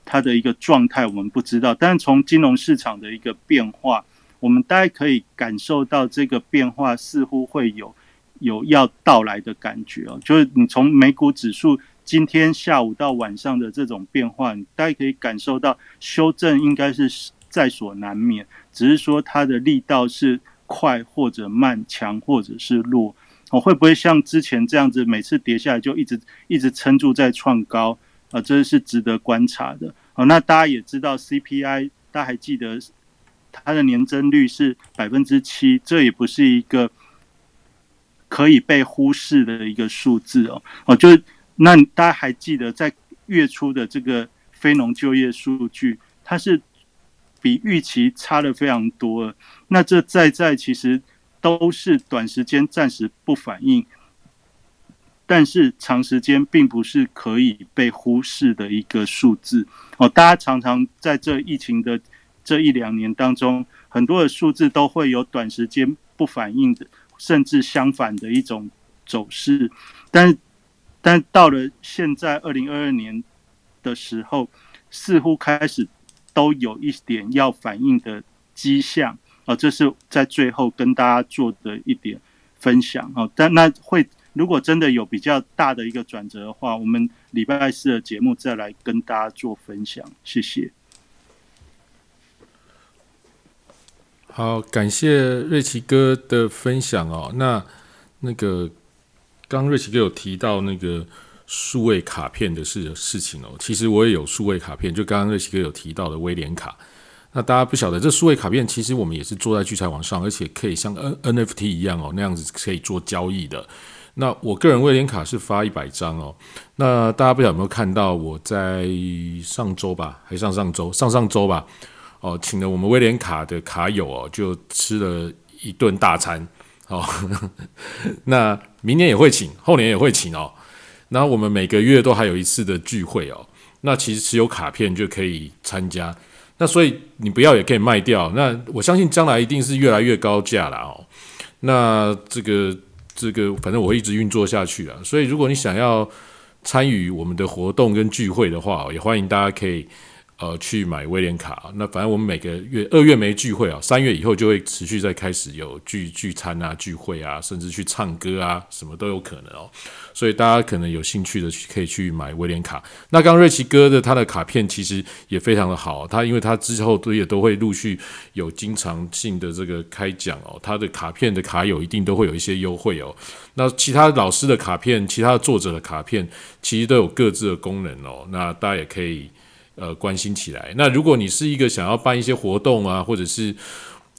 它的一个状态，我们不知道。但是从金融市场的一个变化，我们大概可以感受到这个变化似乎会有有要到来的感觉哦。就是你从美股指数。今天下午到晚上的这种变化，大家可以感受到修正应该是在所难免，只是说它的力道是快或者慢，强或者是弱。我会不会像之前这样子，每次跌下来就一直一直撑住在创高啊？这是值得观察的。好，那大家也知道 CPI，大家还记得它的年增率是百分之七，这也不是一个可以被忽视的一个数字哦。哦，就。那大家还记得，在月初的这个非农就业数据，它是比预期差的非常多。那这在在其实都是短时间暂时不反应，但是长时间并不是可以被忽视的一个数字。哦，大家常常在这疫情的这一两年当中，很多的数字都会有短时间不反应的，甚至相反的一种走势，但。但到了现在二零二二年的时候，似乎开始都有一点要反应的迹象啊，这是在最后跟大家做的一点分享啊。但那会如果真的有比较大的一个转折的话，我们礼拜四的节目再来跟大家做分享。谢谢。好，感谢瑞奇哥的分享哦。那那个。刚瑞奇哥有提到那个数位卡片的事事情哦，其实我也有数位卡片，就刚刚瑞奇哥有提到的威廉卡。那大家不晓得，这数位卡片其实我们也是做在聚财网上，而且可以像 N NFT 一样哦，那样子可以做交易的。那我个人威廉卡是发一百张哦。那大家不晓得有没有看到，我在上周吧，还上上周，上上周吧，哦，请了我们威廉卡的卡友哦，就吃了一顿大餐。哦，那明年也会请，后年也会请哦。那我们每个月都还有一次的聚会哦。那其实持有卡片就可以参加。那所以你不要也可以卖掉。那我相信将来一定是越来越高价了哦。那这个这个，反正我会一直运作下去啊。所以如果你想要参与我们的活动跟聚会的话，也欢迎大家可以。呃，去买威廉卡，那反正我们每个月二月没聚会啊，三月以后就会持续再开始有聚聚餐啊、聚会啊，甚至去唱歌啊，什么都有可能哦。所以大家可能有兴趣的可以去买威廉卡。那刚瑞奇哥的他的卡片其实也非常的好，他因为他之后都也都会陆续有经常性的这个开奖哦，他的卡片的卡友一定都会有一些优惠哦。那其他老师的卡片、其他作者的卡片，其实都有各自的功能哦。那大家也可以。呃，关心起来。那如果你是一个想要办一些活动啊，或者是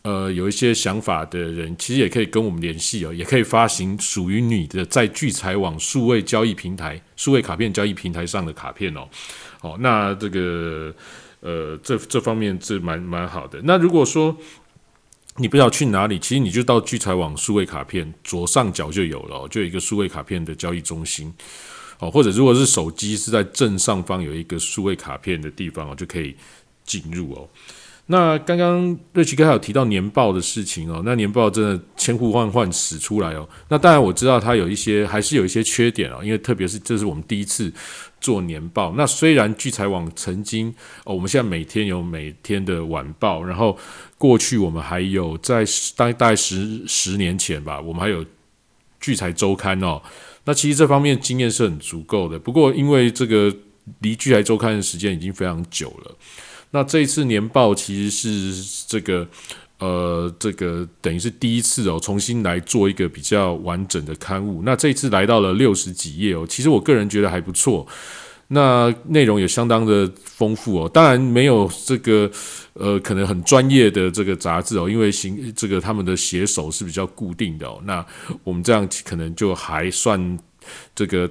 呃有一些想法的人，其实也可以跟我们联系哦，也可以发行属于你的在聚财网数位交易平台、数位卡片交易平台上的卡片哦。好，那这个呃，这这方面是蛮蛮好的。那如果说你不知道去哪里，其实你就到聚财网数位卡片左上角就有了，就有一个数位卡片的交易中心。哦，或者如果是手机是在正上方有一个数位卡片的地方哦，就可以进入哦。那刚刚瑞奇哥还有提到年报的事情哦，那年报真的千呼万唤始出来哦。那当然我知道它有一些还是有一些缺点哦，因为特别是这是我们第一次做年报。那虽然聚财网曾经哦，我们现在每天有每天的晚报，然后过去我们还有在大大概十十年前吧，我们还有聚财周刊哦。那其实这方面经验是很足够的，不过因为这个离聚来周刊的时间已经非常久了，那这一次年报其实是这个呃这个等于是第一次哦，重新来做一个比较完整的刊物。那这一次来到了六十几页哦，其实我个人觉得还不错。那内容也相当的丰富哦，当然没有这个呃可能很专业的这个杂志哦，因为行这个他们的写手是比较固定的哦。那我们这样可能就还算这个。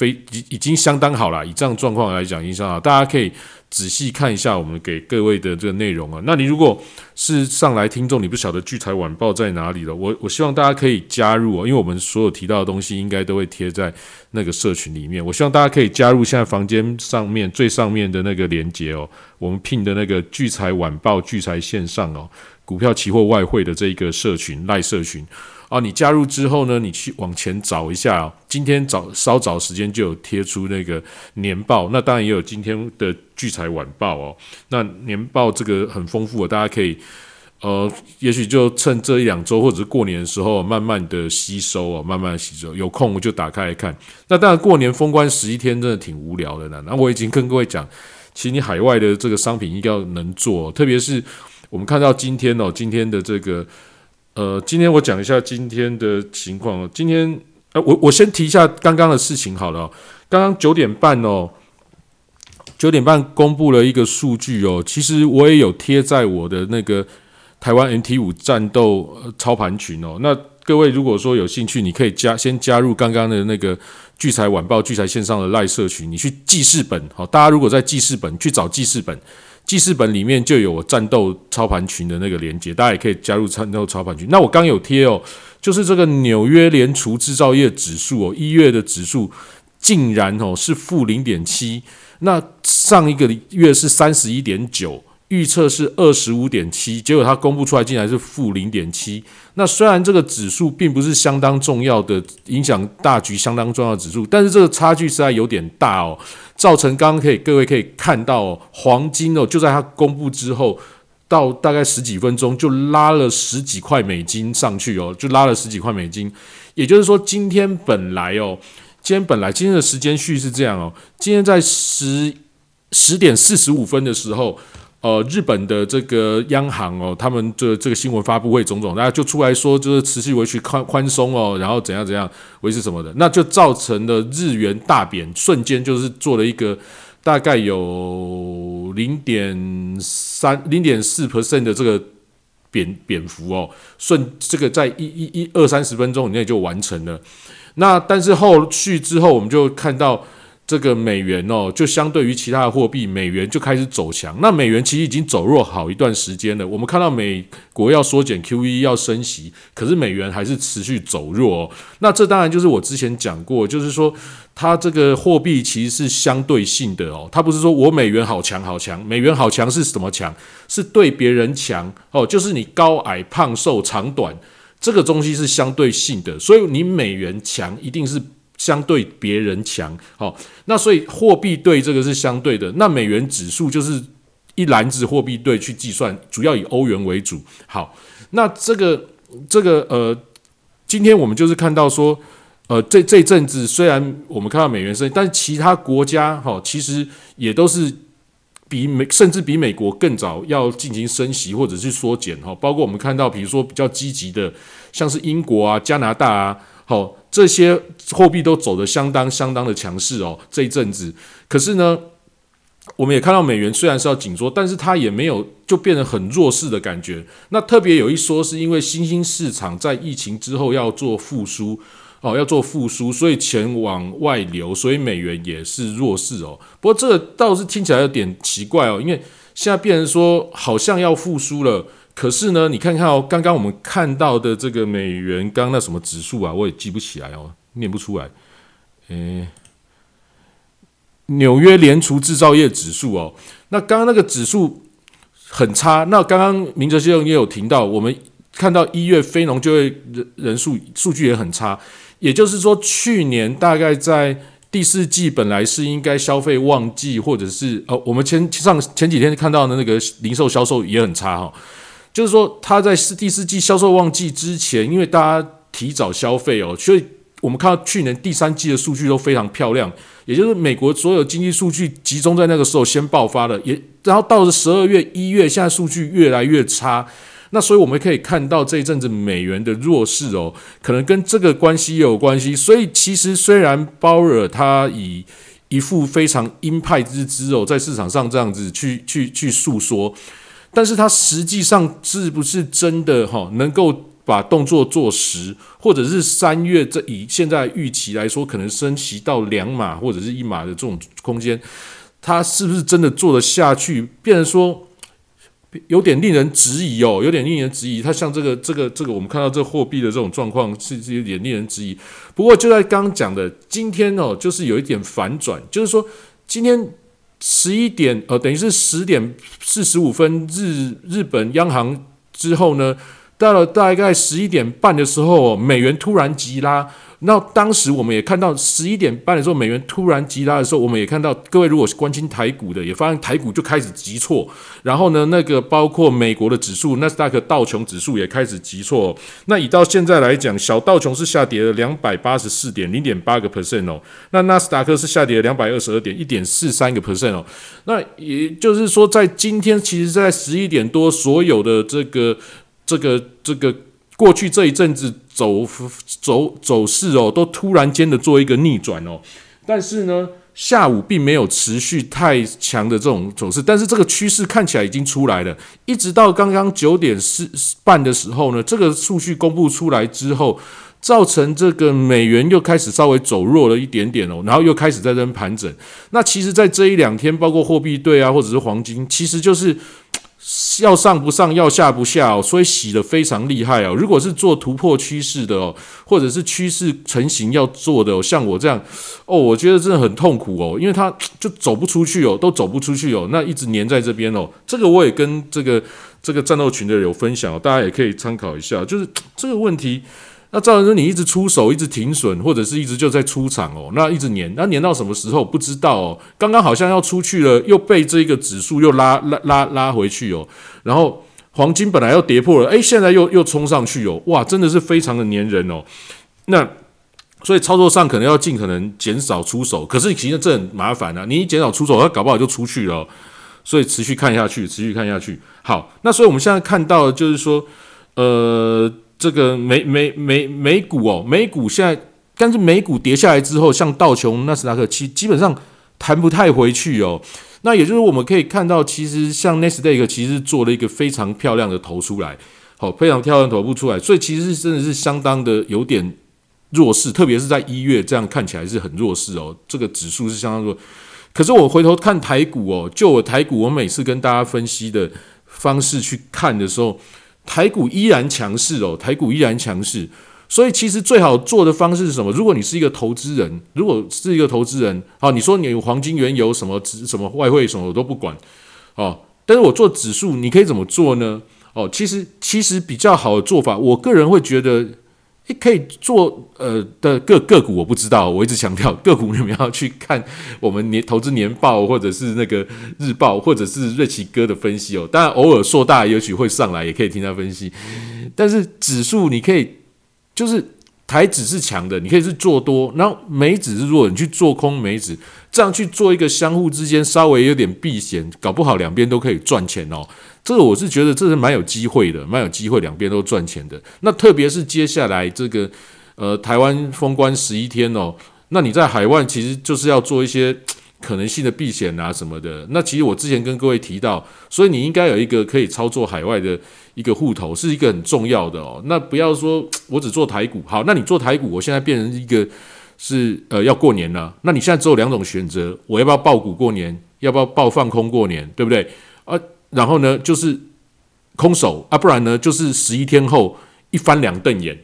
非已已经相当好了，以这样状况来讲，经相好。大家可以仔细看一下我们给各位的这个内容啊。那你如果是上来听众，你不晓得聚财晚报在哪里了，我我希望大家可以加入哦，因为我们所有提到的东西应该都会贴在那个社群里面。我希望大家可以加入现在房间上面最上面的那个连接哦，我们聘的那个聚财晚报聚财线上哦，股票期货外汇的这一个社群赖社群。哦，你加入之后呢，你去往前找一下，今天早稍早时间就有贴出那个年报，那当然也有今天的聚财晚报哦。那年报这个很丰富，大家可以呃，也许就趁这一两周或者是过年的时候，慢慢的吸收哦，慢慢吸收。有空我就打开来看。那当然过年封关十一天真的挺无聊的呢。那我已经跟各位讲，其实你海外的这个商品一定要能做，特别是我们看到今天哦，今天的这个。呃，今天我讲一下今天的情况哦。今天，呃，我我先提一下刚刚的事情好了。刚刚九点半哦，九点半公布了一个数据哦。其实我也有贴在我的那个台湾 NT 五战斗操盘群哦。那各位如果说有兴趣，你可以加先加入刚刚的那个聚财晚报聚财线上的赖社群，你去记事本好。大家如果在记事本去找记事本。记事本里面就有我战斗操盘群的那个连接，大家也可以加入战斗操盘群。那我刚有贴哦，就是这个纽约联储制造业指数哦，一月的指数竟然哦是负零点七，那上一个月是三十一点九。预测是二十五点七，结果它公布出来竟然是负零点七。那虽然这个指数并不是相当重要的影响大局相当重要的指数，但是这个差距实在有点大哦，造成刚刚可以各位可以看到，黄金哦就在它公布之后，到大概十几分钟就拉了十几块美金上去哦，就拉了十几块美金。也就是说，今天本来哦，今天本来今天的时间序是这样哦，今天在十十点四十五分的时候。呃，日本的这个央行哦，他们这这个新闻发布会种种，大家就出来说，就是持续维持宽宽松哦，然后怎样怎样维持什么的，那就造成了日元大贬，瞬间就是做了一个大概有零点三、零点四 percent 的这个贬贬幅哦，瞬这个在一一一二三十分钟以内就完成了。那但是后续之后，我们就看到。这个美元哦，就相对于其他的货币，美元就开始走强。那美元其实已经走弱好一段时间了。我们看到美国要缩减 QE 要升息，可是美元还是持续走弱。哦。那这当然就是我之前讲过，就是说它这个货币其实是相对性的哦，它不是说我美元好强好强，美元好强是什么强？是对别人强哦，就是你高矮胖瘦长短这个东西是相对性的，所以你美元强一定是。相对别人强，好，那所以货币对这个是相对的。那美元指数就是一篮子货币对去计算，主要以欧元为主。好，那这个这个呃，今天我们就是看到说，呃，这这阵子虽然我们看到美元升，但是其他国家哈，其实也都是比美甚至比美国更早要进行升息或者是缩减哈。包括我们看到，比如说比较积极的，像是英国啊、加拿大啊。好，这些货币都走得相当相当的强势哦，这一阵子。可是呢，我们也看到美元虽然是要紧缩，但是它也没有就变得很弱势的感觉。那特别有一说，是因为新兴市场在疫情之后要做复苏哦，要做复苏，所以钱往外流，所以美元也是弱势哦。不过这个倒是听起来有点奇怪哦，因为现在变成说好像要复苏了。可是呢，你看看哦，刚刚我们看到的这个美元刚那什么指数啊，我也记不起来哦，念不出来。诶，纽约联储制造业指数哦，那刚刚那个指数很差。那刚刚明哲先生也有提到，我们看到一月非农就业人人数数据也很差，也就是说，去年大概在第四季本来是应该消费旺季，或者是呃，我们前上前几天看到的那个零售销售也很差哈。就是说，他在四第四季销售旺季之前，因为大家提早消费哦，所以我们看到去年第三季的数据都非常漂亮。也就是美国所有经济数据集中在那个时候先爆发了，也然后到了十二月、一月，现在数据越来越差。那所以我们可以看到这一阵子美元的弱势哦，可能跟这个关系也有关系。所以其实虽然鲍尔他以一副非常鹰派之姿哦，在市场上这样子去去去诉说。但是它实际上是不是真的哈能够把动作做实，或者是三月这以现在预期来说，可能升息到两码或者是一码的这种空间，它是不是真的做得下去？变成说有点令人质疑哦，有点令人质疑。它像这个这个这个，我们看到这货币的这种状况是是有点令人质疑。不过就在刚刚讲的，今天哦，就是有一点反转，就是说今天。十一点，呃，等于是十点四十五分，日日本央行之后呢，到了大概十一点半的时候，美元突然急拉。那当时我们也看到十一点半的时候，美元突然急拉的时候，我们也看到各位如果是关心台股的，也发现台股就开始急挫。然后呢，那个包括美国的指数，纳斯达克道琼指数也开始急挫。那以到现在来讲，小道琼是下跌了两百八十四点零点八个 percent 哦，那纳斯达克是下跌了两百二十二点一点四三个 percent 哦。那也就是说，在今天，其实在十一点多，所有的这个这个这个。过去这一阵子走走走势哦，都突然间的做一个逆转哦，但是呢，下午并没有持续太强的这种走势，但是这个趋势看起来已经出来了。一直到刚刚九点四半的时候呢，这个数据公布出来之后，造成这个美元又开始稍微走弱了一点点哦，然后又开始在这盘整。那其实，在这一两天，包括货币对啊，或者是黄金，其实就是。要上不上，要下不下哦，所以洗的非常厉害哦。如果是做突破趋势的哦，或者是趋势成型要做的，像我这样哦，我觉得真的很痛苦哦，因为它就走不出去哦，都走不出去哦，那一直黏在这边哦。这个我也跟这个这个战斗群的有分享，大家也可以参考一下，就是这个问题。那照理说，你一直出手，一直停损，或者是一直就在出场哦，那一直粘，那粘到什么时候不知道哦。刚刚好像要出去了，又被这个指数又拉拉拉拉回去哦。然后黄金本来要跌破了，诶，现在又又冲上去哦，哇，真的是非常的粘人哦。那所以操作上可能要尽可能减少出手，可是其实这很麻烦啊，你一减少出手，它搞不好就出去了。所以持续看下去，持续看下去。好，那所以我们现在看到的就是说，呃。这个美美美美股哦，美股现在，但是美股跌下来之后，像道琼、纳斯达克，其基本上弹不太回去哦。那也就是我们可以看到，其实像纳斯达克其实做了一个非常漂亮的头出来，好，非常漂亮头部出来，所以其实真的是相当的有点弱势，特别是在一月这样看起来是很弱势哦，这个指数是相当弱。可是我回头看台股哦，就我台股，我每次跟大家分析的方式去看的时候，台股依然强势哦，台股依然强势。所以其实最好做的方式是什么？如果你是一个投资人，如果是一个投资人，好，你说你有黄金、原油什么、什么外汇什么，我都不管哦。但是我做指数，你可以怎么做呢？哦，其实其实比较好的做法，我个人会觉得。可以做呃的个个股我不知道，我一直强调个股你们要去看我们年投资年报或者是那个日报或者是瑞奇哥的分析哦。当然偶尔硕大也许会上来，也可以听他分析。但是指数你可以就是台指是强的，你可以是做多，然后美指是弱，你去做空美指，这样去做一个相互之间稍微有点避险，搞不好两边都可以赚钱哦。这个我是觉得这是蛮有机会的，蛮有机会两边都赚钱的。那特别是接下来这个呃台湾封关十一天哦，那你在海外其实就是要做一些可能性的避险啊什么的。那其实我之前跟各位提到，所以你应该有一个可以操作海外的一个户头，是一个很重要的哦。那不要说我只做台股，好，那你做台股，我现在变成一个是呃要过年了，那你现在只有两种选择，我要不要爆股过年，要不要爆放空过年，对不对？啊？然后呢，就是空手啊，不然呢，就是十一天后一翻两瞪眼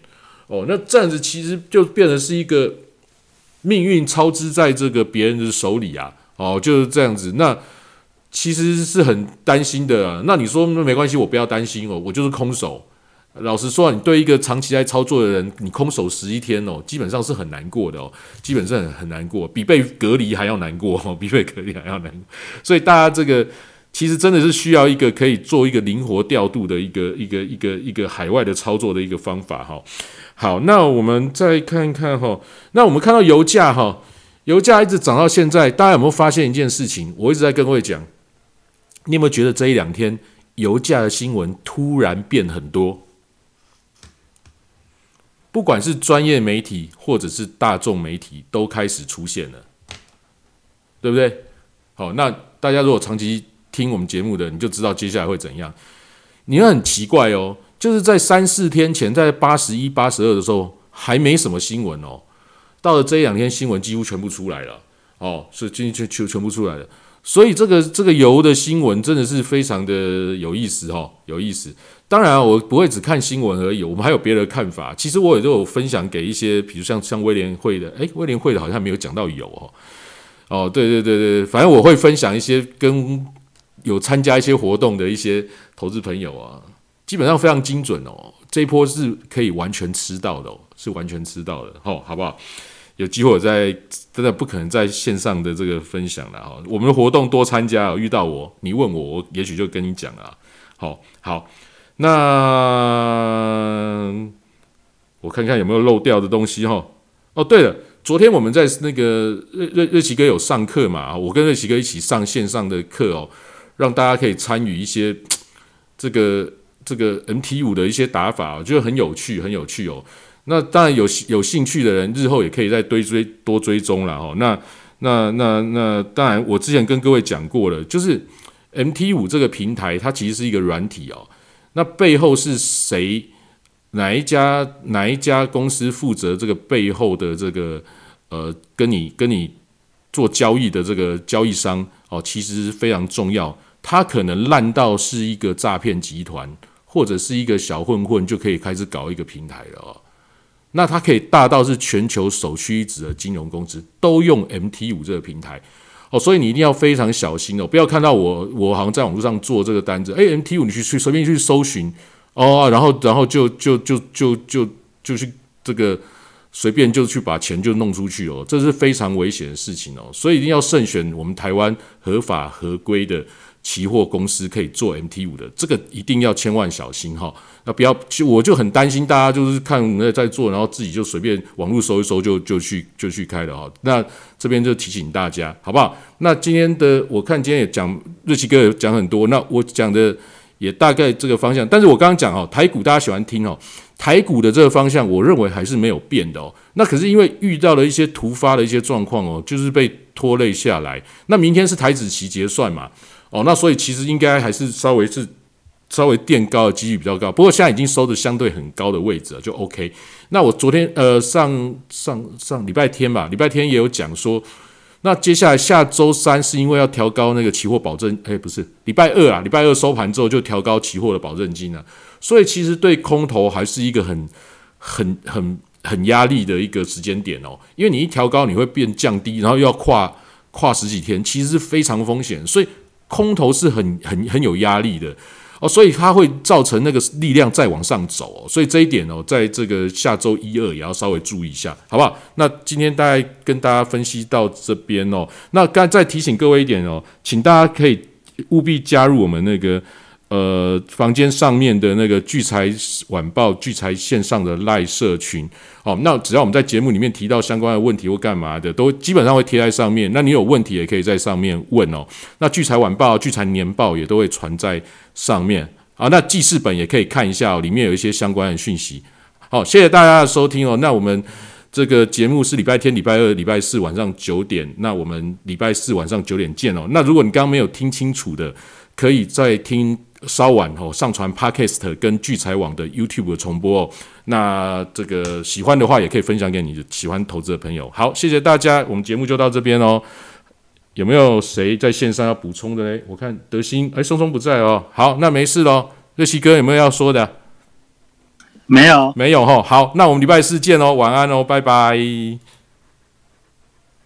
哦。那这样子其实就变成是一个命运操之在这个别人的手里啊。哦，就是这样子。那其实是很担心的。那你说没关系，我不要担心哦，我就是空手。老实说，你对一个长期在操作的人，你空手十一天哦，基本上是很难过的哦，基本上很难过，比被隔离还要难过哦，比被隔离还要难。所以大家这个。其实真的是需要一个可以做一个灵活调度的一个一个一个一个海外的操作的一个方法哈。好，那我们再看看哈。那我们看到油价哈，油价一直涨到现在，大家有没有发现一件事情？我一直在跟各位讲，你有没有觉得这一两天油价的新闻突然变很多？不管是专业媒体或者是大众媒体，都开始出现了，对不对？好，那大家如果长期听我们节目的你就知道接下来会怎样。你会很奇怪哦，就是在三四天前，在八十一、八十二的时候还没什么新闻哦，到了这两天新闻几乎全部出来了哦，是今天全全全部出来了。所以这个这个油的新闻真的是非常的有意思哈，有意思。当然我不会只看新闻而已，我们还有别的看法。其实我也都有分享给一些，比如像像威廉会的，诶，威廉会的好像没有讲到油哦。哦，对对对对，反正我会分享一些跟。有参加一些活动的一些投资朋友啊，基本上非常精准哦。这一波是可以完全吃到的，哦，是完全吃到的，哦，好不好？有机会我在真的不可能在线上的这个分享了哈。我们的活动多参加哦，遇到我，你问我，我也许就跟你讲了。好，好，那我看看有没有漏掉的东西哈。哦，对了，昨天我们在那个瑞瑞瑞奇哥有上课嘛？我跟瑞奇哥一起上线上的课哦。让大家可以参与一些这个这个 MT 五的一些打法，我觉得很有趣，很有趣哦。那当然有有兴趣的人，日后也可以再追追多追踪了哦。那那那那当然，我之前跟各位讲过了，就是 MT 五这个平台，它其实是一个软体哦。那背后是谁？哪一家哪一家公司负责这个背后的这个呃，跟你跟你做交易的这个交易商哦，其实非常重要。他可能烂到是一个诈骗集团，或者是一个小混混就可以开始搞一个平台了哦。那它可以大到是全球首屈一指的金融公司都用 MT 五这个平台哦，所以你一定要非常小心哦，不要看到我我好像在网络上做这个单子，哎，MT 五你去去随便去搜寻哦，然后然后就就就就就就去这个随便就去把钱就弄出去哦，这是非常危险的事情哦，所以一定要慎选我们台湾合法合规的。期货公司可以做 MT 五的，这个一定要千万小心哈。那不要，就我就很担心大家就是看那在做，然后自己就随便网络搜一搜就就去就去开了哈。那这边就提醒大家，好不好？那今天的我看今天也讲瑞奇哥也讲很多，那我讲的也大概这个方向。但是我刚刚讲哦，台股大家喜欢听哦，台股的这个方向，我认为还是没有变的哦。那可是因为遇到了一些突发的一些状况哦，就是被拖累下来。那明天是台子期结算嘛？哦，那所以其实应该还是稍微是稍微垫高的几率比较高，不过现在已经收的相对很高的位置了，就 OK。那我昨天呃上上上礼拜天吧，礼拜天也有讲说，那接下来下周三是因为要调高那个期货保证，哎，不是礼拜二啊，礼拜二收盘之后就调高期货的保证金了，所以其实对空头还是一个很很很很压力的一个时间点哦，因为你一调高你会变降低，然后又要跨跨十几天，其实是非常风险，所以空头是很很很有压力的。哦，所以它会造成那个力量再往上走哦，所以这一点哦，在这个下周一二也要稍微注意一下，好不好？那今天大概跟大家分析到这边哦，那刚再提醒各位一点哦，请大家可以务必加入我们那个呃房间上面的那个聚财晚报聚财线上的赖社群。好，那只要我们在节目里面提到相关的问题或干嘛的，都基本上会贴在上面。那你有问题也可以在上面问哦。那聚财晚报、聚财年报也都会传在上面。好，那记事本也可以看一下，里面有一些相关的讯息。好，谢谢大家的收听哦。那我们这个节目是礼拜天、礼拜二、礼拜四晚上九点。那我们礼拜四晚上九点见哦。那如果你刚刚没有听清楚的，可以再听。稍晚哦，上传 Podcast 跟聚财网的 YouTube 的重播哦。那这个喜欢的话，也可以分享给你喜欢投资的朋友。好，谢谢大家，我们节目就到这边哦。有没有谁在线上要补充的嘞？我看德兴，哎，松松不在哦。好，那没事喽。瑞奇哥有没有要说的？没有，没有哈。好，那我们礼拜四见哦，晚安哦，拜拜。